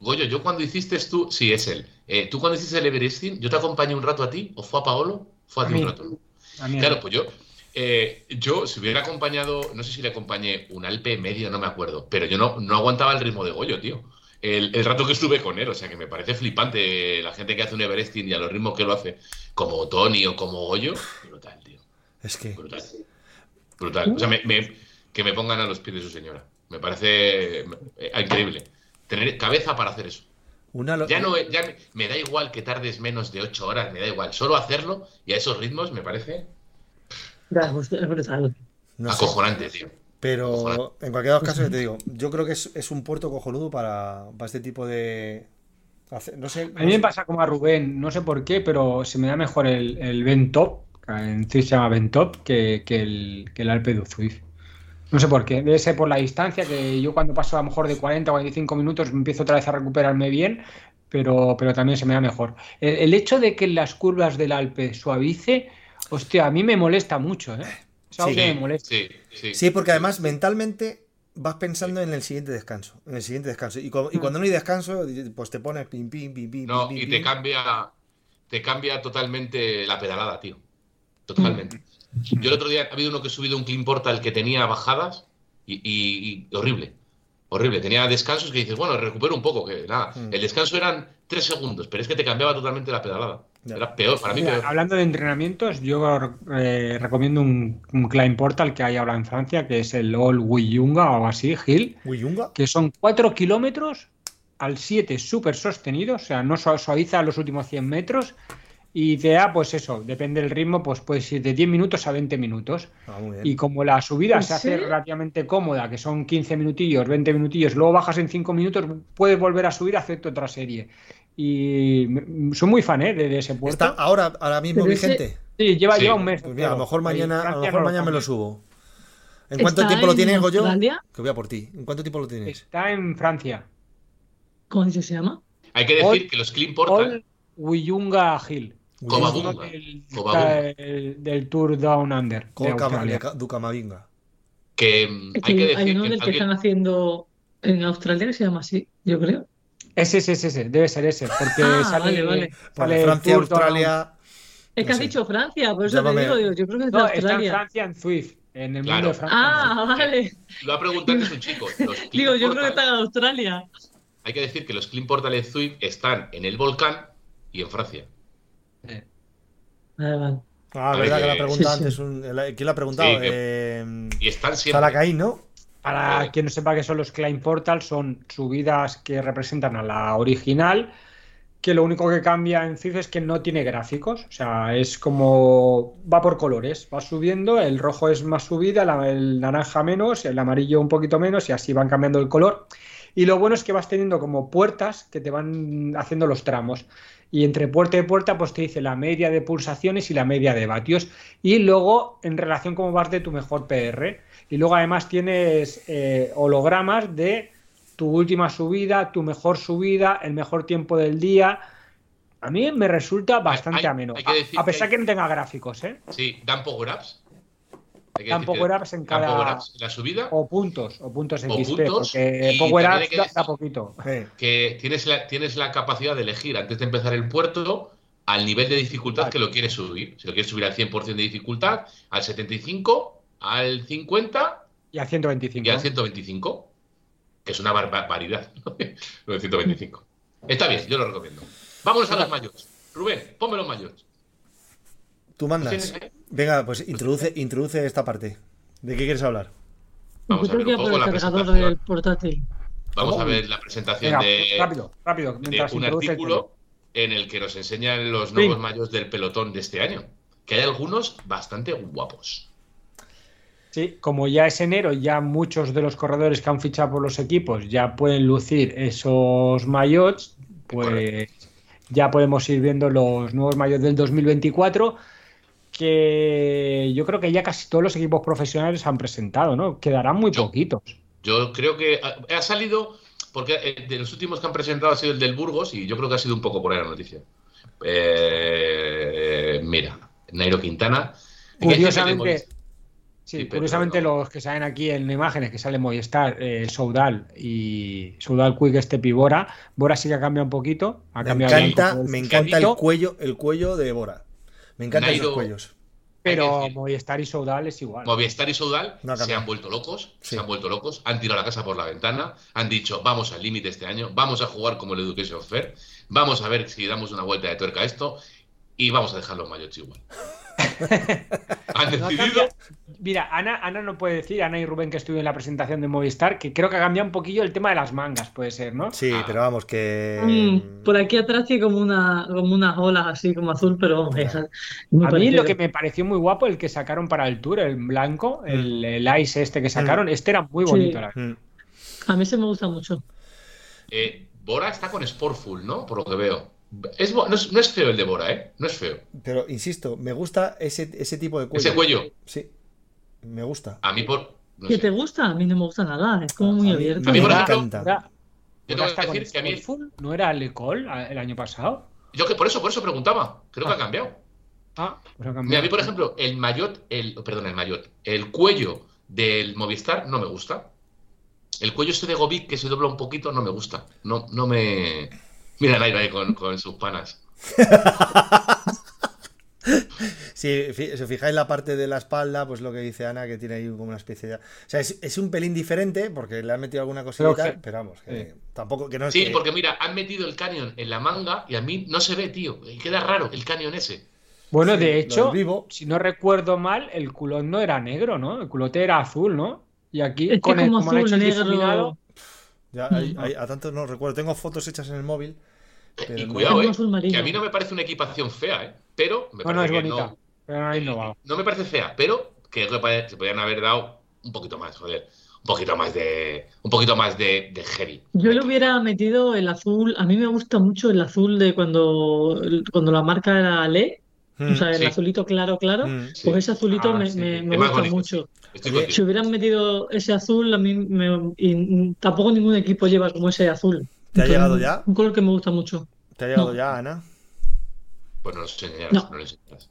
Goyo, yo cuando hiciste tú, sí, es él. Eh, tú cuando hiciste el Everesting, ¿yo te acompañé un rato a ti? ¿O fue a Paolo? Fue a A ti mí. un rato. ¿no? A mí- Claro, pues yo, eh, yo si hubiera acompañado, no sé si le acompañé un Alpe medio, no me acuerdo, pero yo no, no aguantaba el ritmo de Goyo, tío. El, el rato que estuve con él, o sea que me parece flipante la gente que hace un Everesting y a los ritmos que lo hace, como Tony o como Goyo, brutal, tío, Es que. brutal. Brutal. O sea, me- me- que me pongan a los pies de su señora. Me parece eh, increíble. Tener cabeza para hacer eso. Una lo- Ya no, ya me, me da igual que tardes menos de ocho horas, me da igual. Solo hacerlo y a esos ritmos me parece no sé. acojonante, tío. Pero en cualquier caso, ya te digo, yo creo que es, es un puerto cojonudo para, para este tipo de. hacer- no sé. A mí me pasa como a Rubén, no sé por qué, pero se me da mejor el, el Ventop, que en se llama Ventop, que, que el, que el Alpe du Zwift. No sé por qué, debe ser por la distancia, que yo cuando paso a lo mejor de 40 o 45 minutos empiezo otra vez a recuperarme bien, pero, pero también se me da mejor. El, el hecho de que las curvas del Alpe suavice, hostia, a mí me molesta mucho, ¿eh? Es algo Sí. que me molesta. Sí, sí. Sí, porque además mentalmente vas pensando en el siguiente descanso. En el siguiente descanso. Y, cu- y cuando no hay descanso, pues te pones pim, pim, pim, pim. No, pim, y te pim. cambia, te cambia totalmente la pedalada, tío. Totalmente. Yo el otro día ha habido uno que he subido un Clean Portal que tenía bajadas y, y- y horrible. Horrible. Tenía descansos que dices, bueno, recupero un poco, que nada. Mm. El descanso eran tres segundos, pero es que te cambiaba totalmente la pedalada. Ya. Era peor, para mí Mira, peor. hablando de entrenamientos, yo eh, recomiendo un, un Climb Portal que hay ahora en Francia, que es el All Wiyunga o algo así, Hill, Wiyunga. que son 4 kilómetros al 7 súper sostenido, o sea, no sua- suaviza los últimos 100 metros. Y te da, pues eso, depende del ritmo, pues puedes ir de 10 minutos a 20 minutos. Ah, muy bien. Y como la subida ¿En se hace relativamente cómoda, que son 15 minutillos, 20 minutillos, luego bajas en 5 minutos, puedes volver a subir a hacer otra serie. Y soy muy fan ¿eh? de, de ese puerto. ¿Está ahora, ahora mismo Pero ese- vigente? Sí, lleva, Sí. lleva un mes. Pues mira, a lo mejor mañana, a lo mejor mañana me lo subo. ¿En cuánto ¿Está tiempo lo en tienes, Goyo? Que voy a por ti. ¿En cuánto tiempo lo tienes? Está en Francia. ¿Cómo dice se llama? Hay que decir All- que los Clean Portal, All Willunga Hill. Como Es uno Bunga. del, del- del Tour Down Under Australia. Ducamavinga. que mm, Es que hay que hay decir uno que del que alguien- están haciendo en Australia que se llama así, yo creo. Ese, ese, ese, ese, debe ser ese, porque Ah, sale, vale, vale. sale Francia, Tour Down Australia. Es que No has sé. dicho Francia, por eso Llámame. te digo, digo, yo creo que es No, está en Australia. Francia, en Zwift, en el Claro. mundo de Francia. Ah, vale. Lo ha preguntado antes un chico. Los (laughs) Digo, yo creo que está en Australia. Hay que decir que los Clean Portal de Zwift están en el volcán y en Francia. Vale, vale. Ah, Vale, verdad que que- la pregunta Sí, sí. antes. un- el- ¿Quién la ha preguntado? Sí, que- Eh, Y están siempre. ¿no? Para Eh. quien no sepa qué son los Climb Portal, son subidas que representan a la original, que lo único que cambia en Zwift es que no tiene gráficos, o sea, es como va por colores, va subiendo, el rojo es más subida, la- el naranja menos, el amarillo un poquito menos y así van cambiando el color. Y lo bueno es que vas teniendo como puertas que te van haciendo los tramos. Y entre puerta y puerta, pues te dice la media de pulsaciones y la media de vatios. Y luego, en relación cómo vas de tu mejor PR. Y luego además tienes eh, hologramas de tu última subida, tu mejor subida, el mejor tiempo del día. A mí me resulta bastante hay- ameno. hay A- decir a, pesar que- que no tenga gráficos, ¿eh? Sí, dan power-ups. Hay que Dan decir que power-ups en cada- en la subida. O puntos, o puntos O XP, puntos, porque Power Ups que da, decir- da poquito. Eh, que tienes la, tienes la capacidad de elegir antes de empezar el puerto al nivel de dificultad Vale. que lo quieres subir. Si lo quieres subir al 100% de dificultad, al 75, al 50 Y a 125. y al 125, que es una barbaridad. (laughs) lo de 125. Está bien, yo lo recomiendo. Vámonos a los mayores. Rubén, ponme los mayores. Tú mandas. ¿Tienes ahí? Venga, pues introduce, introduce esta parte. ¿De qué quieres hablar? Vamos a ver un poco el la cargador presentación. del portátil. Vamos a ver la presentación Venga, de, rápido, rápido, de un el artículo en el que nos enseñan los Sí. nuevos mayos del pelotón de este año. Que hay algunos bastante guapos. Sí, como ya es enero, ya muchos de los corredores que han fichado por los equipos ya pueden lucir esos maillots, pues Correcto. ya podemos ir viendo los nuevos maillots del 2024 que yo creo que ya casi todos los equipos profesionales han presentado, ¿no? Quedarán muy Yo- poquitos. Yo creo que ha, ha salido, porque eh, de los últimos que han presentado ha sido el del Burgos y yo creo que ha sido un poco por ahí la noticia. Eh, mira, Nairo Quintana. Curiosamente, sí, curiosamente no. los que salen aquí en imágenes que sale Movistar, eh, Soudal y Soudal Quick Step y Bora, Bora sí que ha cambiado un poquito, ha Me cambiado encanta, me encanta el cuello, el cuello de Bora. Me encantan Nairo- esos cuellos. Pero Movistar y Soudal es igual. Movistar y Soudal No se han vuelto locos, Sí. se han vuelto locos, han tirado la casa por la ventana, han dicho vamos al límite este año, vamos a jugar como el Education Fair, vamos a ver si damos una vuelta de tuerca a esto y vamos a dejar los mayots igual. Han No ha decidido cambiado- Mira, Ana, Ana no puede decir, Ana y Rubén que estuvieron en la presentación de Movistar, que creo que ha cambiado un poquillo el tema de las mangas, puede ser, ¿no? Sí, Ah. pero vamos, que. Mm, por aquí atrás tiene como una, como unas olas así como azul, pero vamos, es muy A mí lo que me pareció muy guapo, el que sacaron para el Tour, el blanco, el, el Ice este que sacaron, este era muy Sí. bonito. la verdad. Mm. A mí se me gusta mucho. Eh, Bora está con Sportful, ¿no? Por lo que veo. Es no, es, no es feo el de Bora, ¿eh? No es feo. Pero insisto, me gusta ese, ese tipo de cuello. Ese cuello, Sí, me gusta. a mí por... no ¿Qué sé. te gusta? A mí no me gusta nada, es como muy A mí- abierto. a mí, por Bora- ejemplo, encanta. Yo tengo que está con decir que a mí... Sportful, ¿No era Lecol el año pasado? Yo que por eso, por eso preguntaba. Creo que ha cambiado. Ah, pues ha cambiado. Mira, a mí, por ejemplo, el maillot, el, perdón, el maillot, el cuello del Movistar no me gusta. El cuello este de Gobic que se dobla un poquito no me gusta. No, no me... Mira Nairo ahí con, con sus panas. (laughs) Si, os fijáis la parte de la espalda, pues lo que dice Ana, que tiene ahí como una especie de. O sea, es, es un pelín diferente porque le han metido alguna cosita, Pero que- pero vamos, que tampoco que no es Sí, que- porque mira, han metido el cañón en la manga y a mí no se ve, tío. Y queda raro el cañón ese. Bueno, Sí, de hecho, vivo. si no recuerdo mal, el culón no era negro, ¿no? El culote era azul, ¿no? Y aquí Es que con el, como como han azul, hecho el negro. difuminado, Ya, hay- hay- a tanto no recuerdo. Tengo fotos hechas en el móvil. pero Y no- cuidado, eh, que a mí no me parece una equipación fea, ¿eh? Pero me No, no, parece es que bonita. no, Pero no me parece fea, pero que se podrían haber dado un poquito más, joder. Un poquito más de. Un poquito más de, de heavy. Yo le hubiera metido el azul. A mí me gusta mucho el azul de cuando, cuando la marca era Le. Mm, O sea, el sí. azulito claro, claro. Mm. Sí. Pues ese azulito Ah, me, sí. me- me gusta bonito, mucho. Estoy. Si hubieran metido ese azul, a mí me, y tampoco ningún equipo lleva como ese azul. ¿Te ha Entonces, llegado ya? Un color que me gusta mucho. ¿Te ha llegado No. ya, Ana? Pues no lo enseñarás, No. no lo enseñarás.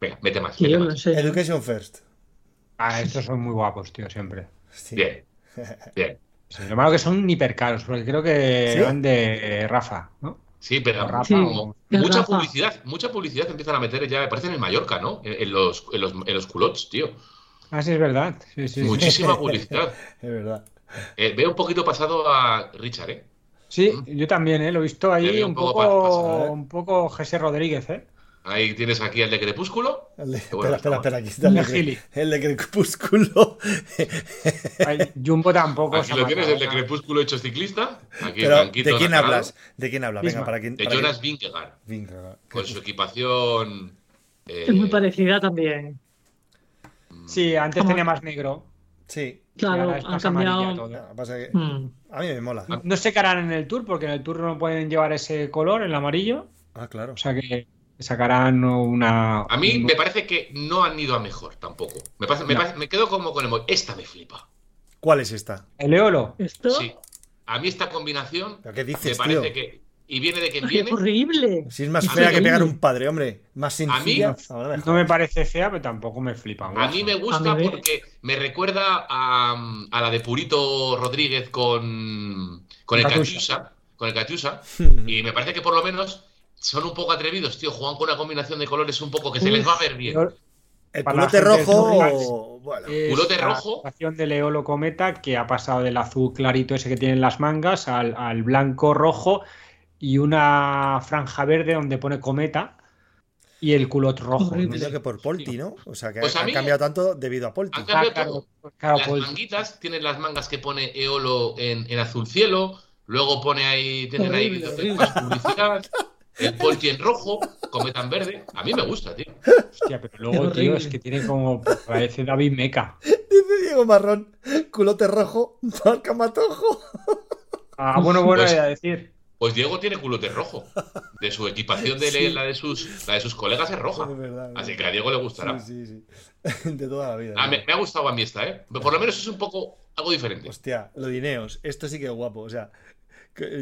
Venga, mete más, no sé. Education First. Ah, estos son muy guapos, tío, siempre. Sí. Bien, (laughs) bien. Sí, lo malo que son hipercaros, porque creo que ¿Sí? van de Rafa, ¿no? Sí, pero Rafa Sí. o- de mucha Rafa. publicidad, mucha publicidad empiezan a meter ya, me parece en el Mallorca, ¿no? En, en los, en, los, en los culots, tío. Ah, sí, es verdad. Sí, sí, sí. Muchísima (laughs) publicidad. Es verdad. Eh, veo un poquito pasado a Richard, ¿eh? Sí, yo también, ¿eh? Lo he visto ahí veo un un poco poco, pasado, ¿eh? un poco José Rodríguez, ¿eh? Ahí tienes aquí el de Crepúsculo. El de- bueno espera, espera, estamos. espera, aquí está el de, el de Crepúsculo. (laughs) Ay, Jumbo tampoco. Aquí lo tienes, el de. Crepúsculo hecho ciclista. Aquí Pero, ¿de quién hablas? ¿De quién hablas? Venga, para quien. De para Jonas Vingegaard. Vingegaard. Con su equipación. eh, Es muy parecida también. Sí, antes tenía más negro. Sí. Claro, han cambiado. todo. Lo que pasa es que Mm. a mí me mola. No sé qué harán en el Tour, porque en el Tour no pueden llevar ese color, el amarillo. Ah, claro. O sea que sacarán una. A mí me parece que no han ido a mejor tampoco. Me, pasa- me, No. me quedo como con el. mo- Esta me flipa. ¿Cuál es esta? El Eolo. Esto Sí. A mí esta combinación ¿Pero qué me dices, parece tío? que. Y viene de quien es viene. horrible. Si es más A fea mí- que pegar un padre, hombre. Más A mí- sencilla. Ahora me No me parece fea, pero tampoco me flipa. A mí me gusta A mí porque me recuerda a, a la de Purito Rodríguez con, con el Catiusa. Con el Catiusa. (laughs) Y me parece que por lo menos son un poco atrevidos, tío. Juegan con una combinación de colores un poco que se les va a ver bien. El Para la culote rojo. Bueno. Es Culote la rojo. situación del Eolo Cometa que ha pasado del azul clarito ese que tienen las mangas al, al blanco rojo y una franja verde donde pone Cometa y el culot rojo. Horrible. Medio que por Polti, ¿no? O sea, que Pues a han mí- cambiado tanto debido a Polti. Han cambiado Ah, claro, todo. claro, Las pues- manguitas tienen las mangas que pone Eolo en, en azul cielo. Luego pone ahí, tienen ahí publicidad. El Polti en rojo, Cometa en verde. A mí me gusta, tío. hostia, pero luego, tío, es que tiene como. Parece David Meca. Dice Diego Marrón. Culote rojo. Marca matojo. Ah, bueno, bueno, Pues- era decir. Pues Diego tiene culote rojo. De su equipación, de (laughs) Sí. la, de sus, la de sus colegas es roja. Es verdad, es Así verdad. que a Diego le gustará. Sí, sí, sí. (laughs) De toda la vida. Ah, me, me ha gustado a mí esta, ¿eh? Por lo menos es un poco algo diferente. Hostia, lo de Ineos. Esto sí que es guapo. O sea,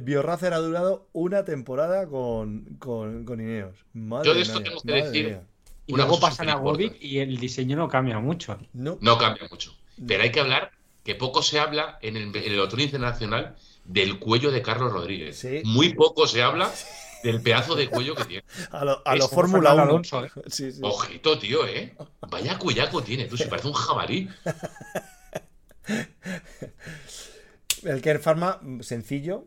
Biorracer ha durado una temporada con, con, con Ineos. Madre Yo de esto tengo que decir- mía. Y Una luego pasan a. Govic y el diseño no cambia mucho. No. No cambia mucho. Pero hay que hablar que poco se habla en el, en el otoño internacional del cuello de Carlos Rodríguez. Sí. Muy poco se habla (laughs) del pedazo de cuello que tiene. A lo, a lo Fórmula Fernando 1. Alonso, ¿eh? Sí, sí. Ojito, tío, ¿eh? Vaya cuyaco tiene, tú, se parece un jabalí. El Care Pharma, sencillo.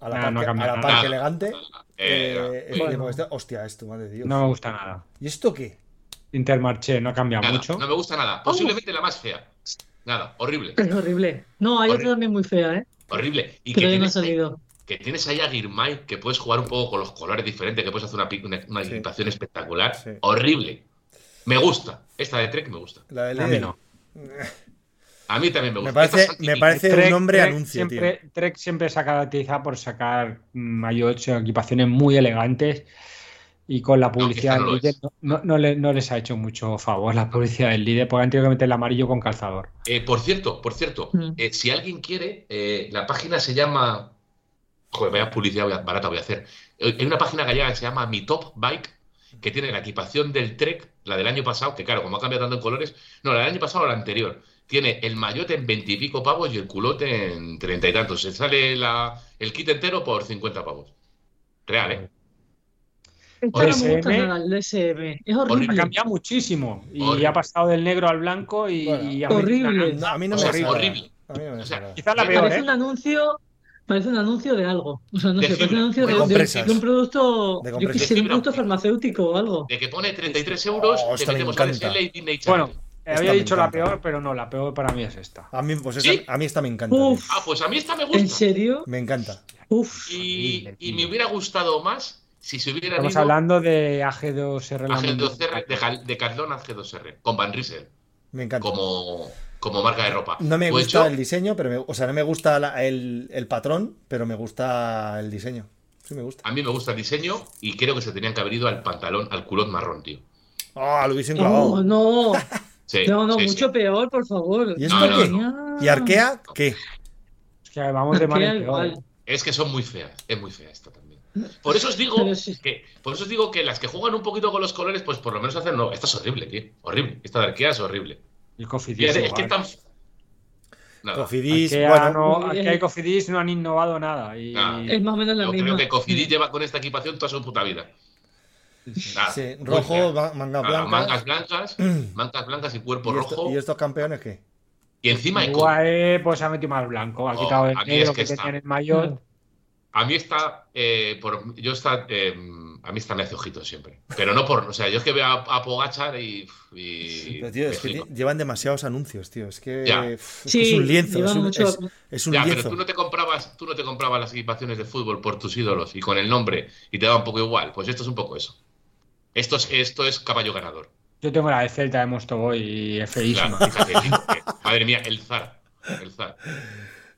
A la par, no a la par Nada. elegante. Eh, Eh, esto- hostia, esto, madre de Dios. No me gusta nada. ¿Y esto qué? Intermarché no cambia Nada, mucho. no me gusta nada. Posiblemente la más fea. Nada, horrible. Es horrible. No, hay Horrible. otra también muy fea, ¿eh? Horrible. Y Que que todavía no ha tienes, ahí, salido. que tienes ahí a Girmay, que puedes jugar un poco con los colores diferentes, que puedes hacer una, una, una Sí. equipación espectacular. Sí. Horrible. Me gusta. Esta de Trek me gusta. La del A mí no. (laughs) A mí también me Me gusta. parece, Esta es me parece Trek- un nombre Trek anuncio, tío. siempre, Trek siempre se ha caracterizado por sacar mayots equipaciones muy elegantes y con la publicidad no del líder no, no- no le- no les ha hecho mucho favor la (laughs) publicidad del líder porque han tenido que meter el amarillo con calzador. Eh, por cierto, por cierto, Mm. eh, si alguien quiere, eh, la página se llama. Joder, vaya publicidad voy a- barata voy a hacer. Hay una página gallega que se llama Mi Top Bike, que tiene la equipación del Trek, la del año pasado, que claro, como ha cambiado tanto en colores. No, la del año pasado o la anterior. Tiene el mayote en veintipico pavos y el culote en treinta y tantos. Se sale la, el kit entero por 50 pavos. Real, ¿eh? Esta no me gusta nada, el DSM. Es Ha horrible. cambiado muchísimo y Horrible. ha pasado del negro al blanco y, Bueno, y ha horrible. No, a mí no O me sea, horrible. A mí no me O sea. Quizás la peor, Parece ¿eh? un anuncio, parece un anuncio de algo. O sea, no De sé, parece un anuncio de un producto, De yo un producto farmacéutico o algo. De que pone 33 euros, Oh, te metemos a DSL y Disney Bueno, Channel. Esta había dicho la peor, pero no, la peor para mí es esta. A mí, pues esa- ¿Sí? a mí esta me encanta. Uf. Ah, pues a mí esta me ¿En gusta. serio? Me encanta. Uf. Y, y me hubiera gustado más si se Estamos ido hablando de AG2R. la AG2R, de, de Catlon AG2R, con Van Riesel, Me encanta. como, como marca de ropa. No me Pues gusta yo- el diseño, pero me- o sea, no me gusta la- el, el patrón, pero me gusta el diseño. Sí me gusta. A mí me gusta el diseño y creo que se tenían que haber ido al pantalón, al culot marrón, tío. Ah, lo hubiesen clavado. Oh, no. (laughs) Sí, No, no, sí, mucho sí. peor, por favor. ¿Y esto No, no, qué? no. ¿Y Arkea qué? Es que vamos de mal en peor. Es que son muy feas, es muy fea esta también. Por eso os digo sí. que, por eso os digo que las que juegan un poquito con los colores, pues por lo menos hacen no. Esta es horrible, tío. Horrible. Esta de Arkea es horrible. El Cofidis. Es que tan. Cofidis, bueno, no, Arkea y Cofidis no han innovado nada. Y... Nada. Es más o menos la Yo misma. creo que Cofidis lleva con esta equipación toda su puta vida. Nada, sí, rojo, manga Nada, blanca. mangas blancas, (clears throat) mangas blancas y cuerpo ¿Y, esto- rojo. ¿Y estos campeones qué? Y encima hay UAE pues ha metido más blanco, ha Oh, quitado el aquí negro es que que, tenía en el maillot. (laughs) A mí está, eh, por, yo está, eh, a mí está me hace ojitos siempre. Pero no por, o sea, yo es que veo a, a Pogachar y, y Pero, tío, es que llevan demasiados anuncios, tío. Es que, Sí, es un lienzo. Es un, mucho- es- es un Ya, pero lienzo. tú no te comprabas, tú no te comprabas las equipaciones de fútbol por tus ídolos y con el nombre y te daba un poco igual. Pues esto es un poco eso. Esto es, esto es caballo ganador. Yo tengo la de Celta de Mostoboy y es feísima. Claro, fíjate, (laughs) madre mía, el zar. El zar.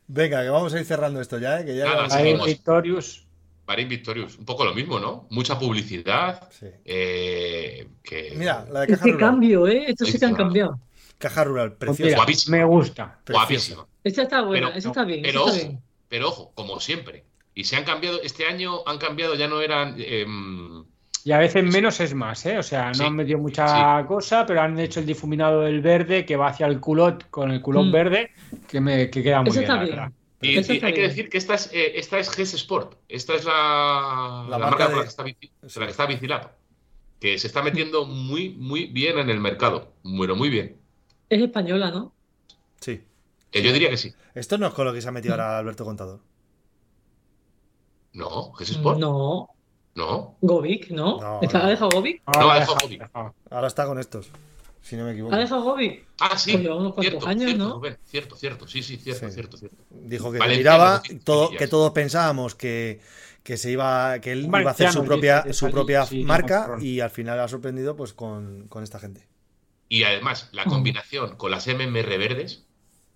Venga, que vamos a ir cerrando esto ya, ¿eh? Que ya Nada. Victorious. Marín Victorious, un poco lo mismo, ¿no? Mucha publicidad. Sí. eh, que... Mira, la de caja Este rural. cambio, ¿eh? Esto sí que han cambiado. Caja rural, preciosa. Guapísima. me gusta. Guapísima. Esta está buena, Pero- esta está bien. Pero esta ojo, está bien. pero ojo, como siempre. Y se han cambiado, este año han cambiado, ya no eran. em, Y a veces menos es más, ¿eh? O sea, no Sí, han metido mucha cosa, pero han hecho el difuminado del verde que va hacia el culot con el culot Mm. verde, que, me, que queda muy Eso bien. está bien. y, y hay que decir que esta es, eh, esta es GES Sport. Esta es la, La la marca de- por la que está, de la que está Bicilab. Que se está metiendo muy, muy bien en el mercado. Bueno, muy bien. Es española, ¿no? Sí. Eh, yo diría que sí. Esto no es con lo que se ha metido ahora Alberto Contador. No, GES Sport. No. No, Govic, ¿no? No, ¿Está- no. ¿Ha dejado Govic? Ah, No, ha deja- dejado Govic. deja. Ahora está con estos, si no me equivoco. ¿Ha dejado Govic? Ah, sí. Pues unos cuantos cierto, años, cierto, ¿no? Rubén, cierto, cierto. Sí, sí, cierto, Sí. cierto, cierto. Dijo que Valenciano, miraba, sí, todo, que todos pensábamos que, que se iba, que él iba a hacer su propia, su propia sí, marca y al final ha sorprendido pues con, con esta gente. Y además, la combinación con las MMR verdes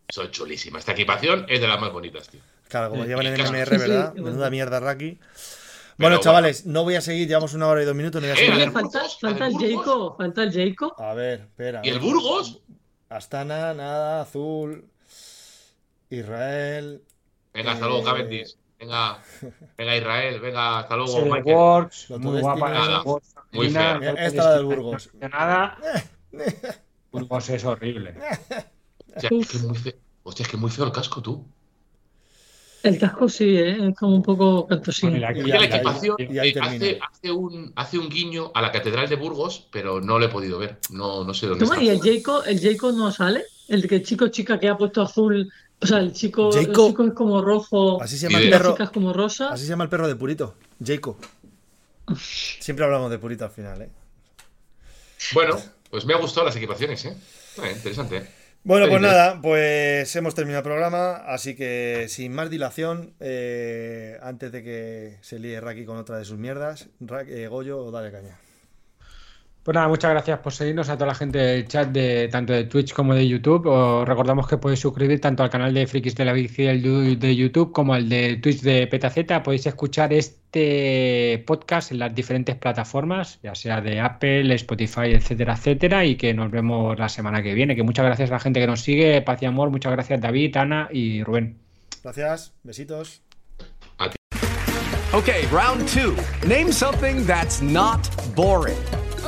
son chulísimas. Esta equipación es de las más bonitas, tío. Claro, como Mm. llevan en. MMR, Sí, sí, ¿verdad? Menuda bueno. mierda, Raki. Bueno, bueno. chavales, no voy a seguir, llevamos una hora y dos minutos. No voy a Eh, seguir. ver, falta, falta el. Jayco, falta el Jayco. A ver, espera. ¿Y el Burgos? Astana, nada, azul. Israel. Venga, hasta luego, Eh, Cavendish. Venga, venga, Israel. Venga, hasta luego, Michael. Works, muy guapa. Nada, muy fea. Mira, esta la del Burgos. Nada. (laughs) Burgos es horrible. Hostia, es que muy feo. Hostia, es que muy feo el casco, tú. El casco sí, ¿eh? Es como un poco cantosino. Bueno, y la- Y equipación y ahí eh, hace, hace un, hace un guiño a la Catedral de Burgos, pero no lo he podido ver. No, no sé dónde Toma, está. ¿y el Jayco, el Jayco no sale? El que el chico chica que ha puesto azul. O sea, el chico, el chico es como rojo. Así se llama el perro. chica es como rosa. Así se llama el perro de Purito, Jacob. (laughs) Siempre hablamos de Purito al final, ¿eh? Bueno, pues me ha gustado las equipaciones, ¿eh? Eh, interesante, ¿eh? Bueno, pues nada, pues hemos terminado el programa, así que sin más dilación, eh, antes de que se líe Raki con otra de sus mierdas, Ra- eh, Goyo, dale caña. Pues nada, muchas gracias por seguirnos a toda la gente del chat de tanto de Twitch como de YouTube. Os recordamos que podéis suscribir tanto al canal de Frikis de la Bici de YouTube como al de Twitch de Petaceta. Podéis escuchar este podcast en las diferentes plataformas, ya sea de Apple, Spotify, etcétera, etcétera. Y que nos vemos la semana que viene. Que muchas gracias a la gente que nos sigue. Paz y amor. Muchas gracias David, Ana y Rubén. Gracias, besitos. Okay, round two. Name something that's not boring.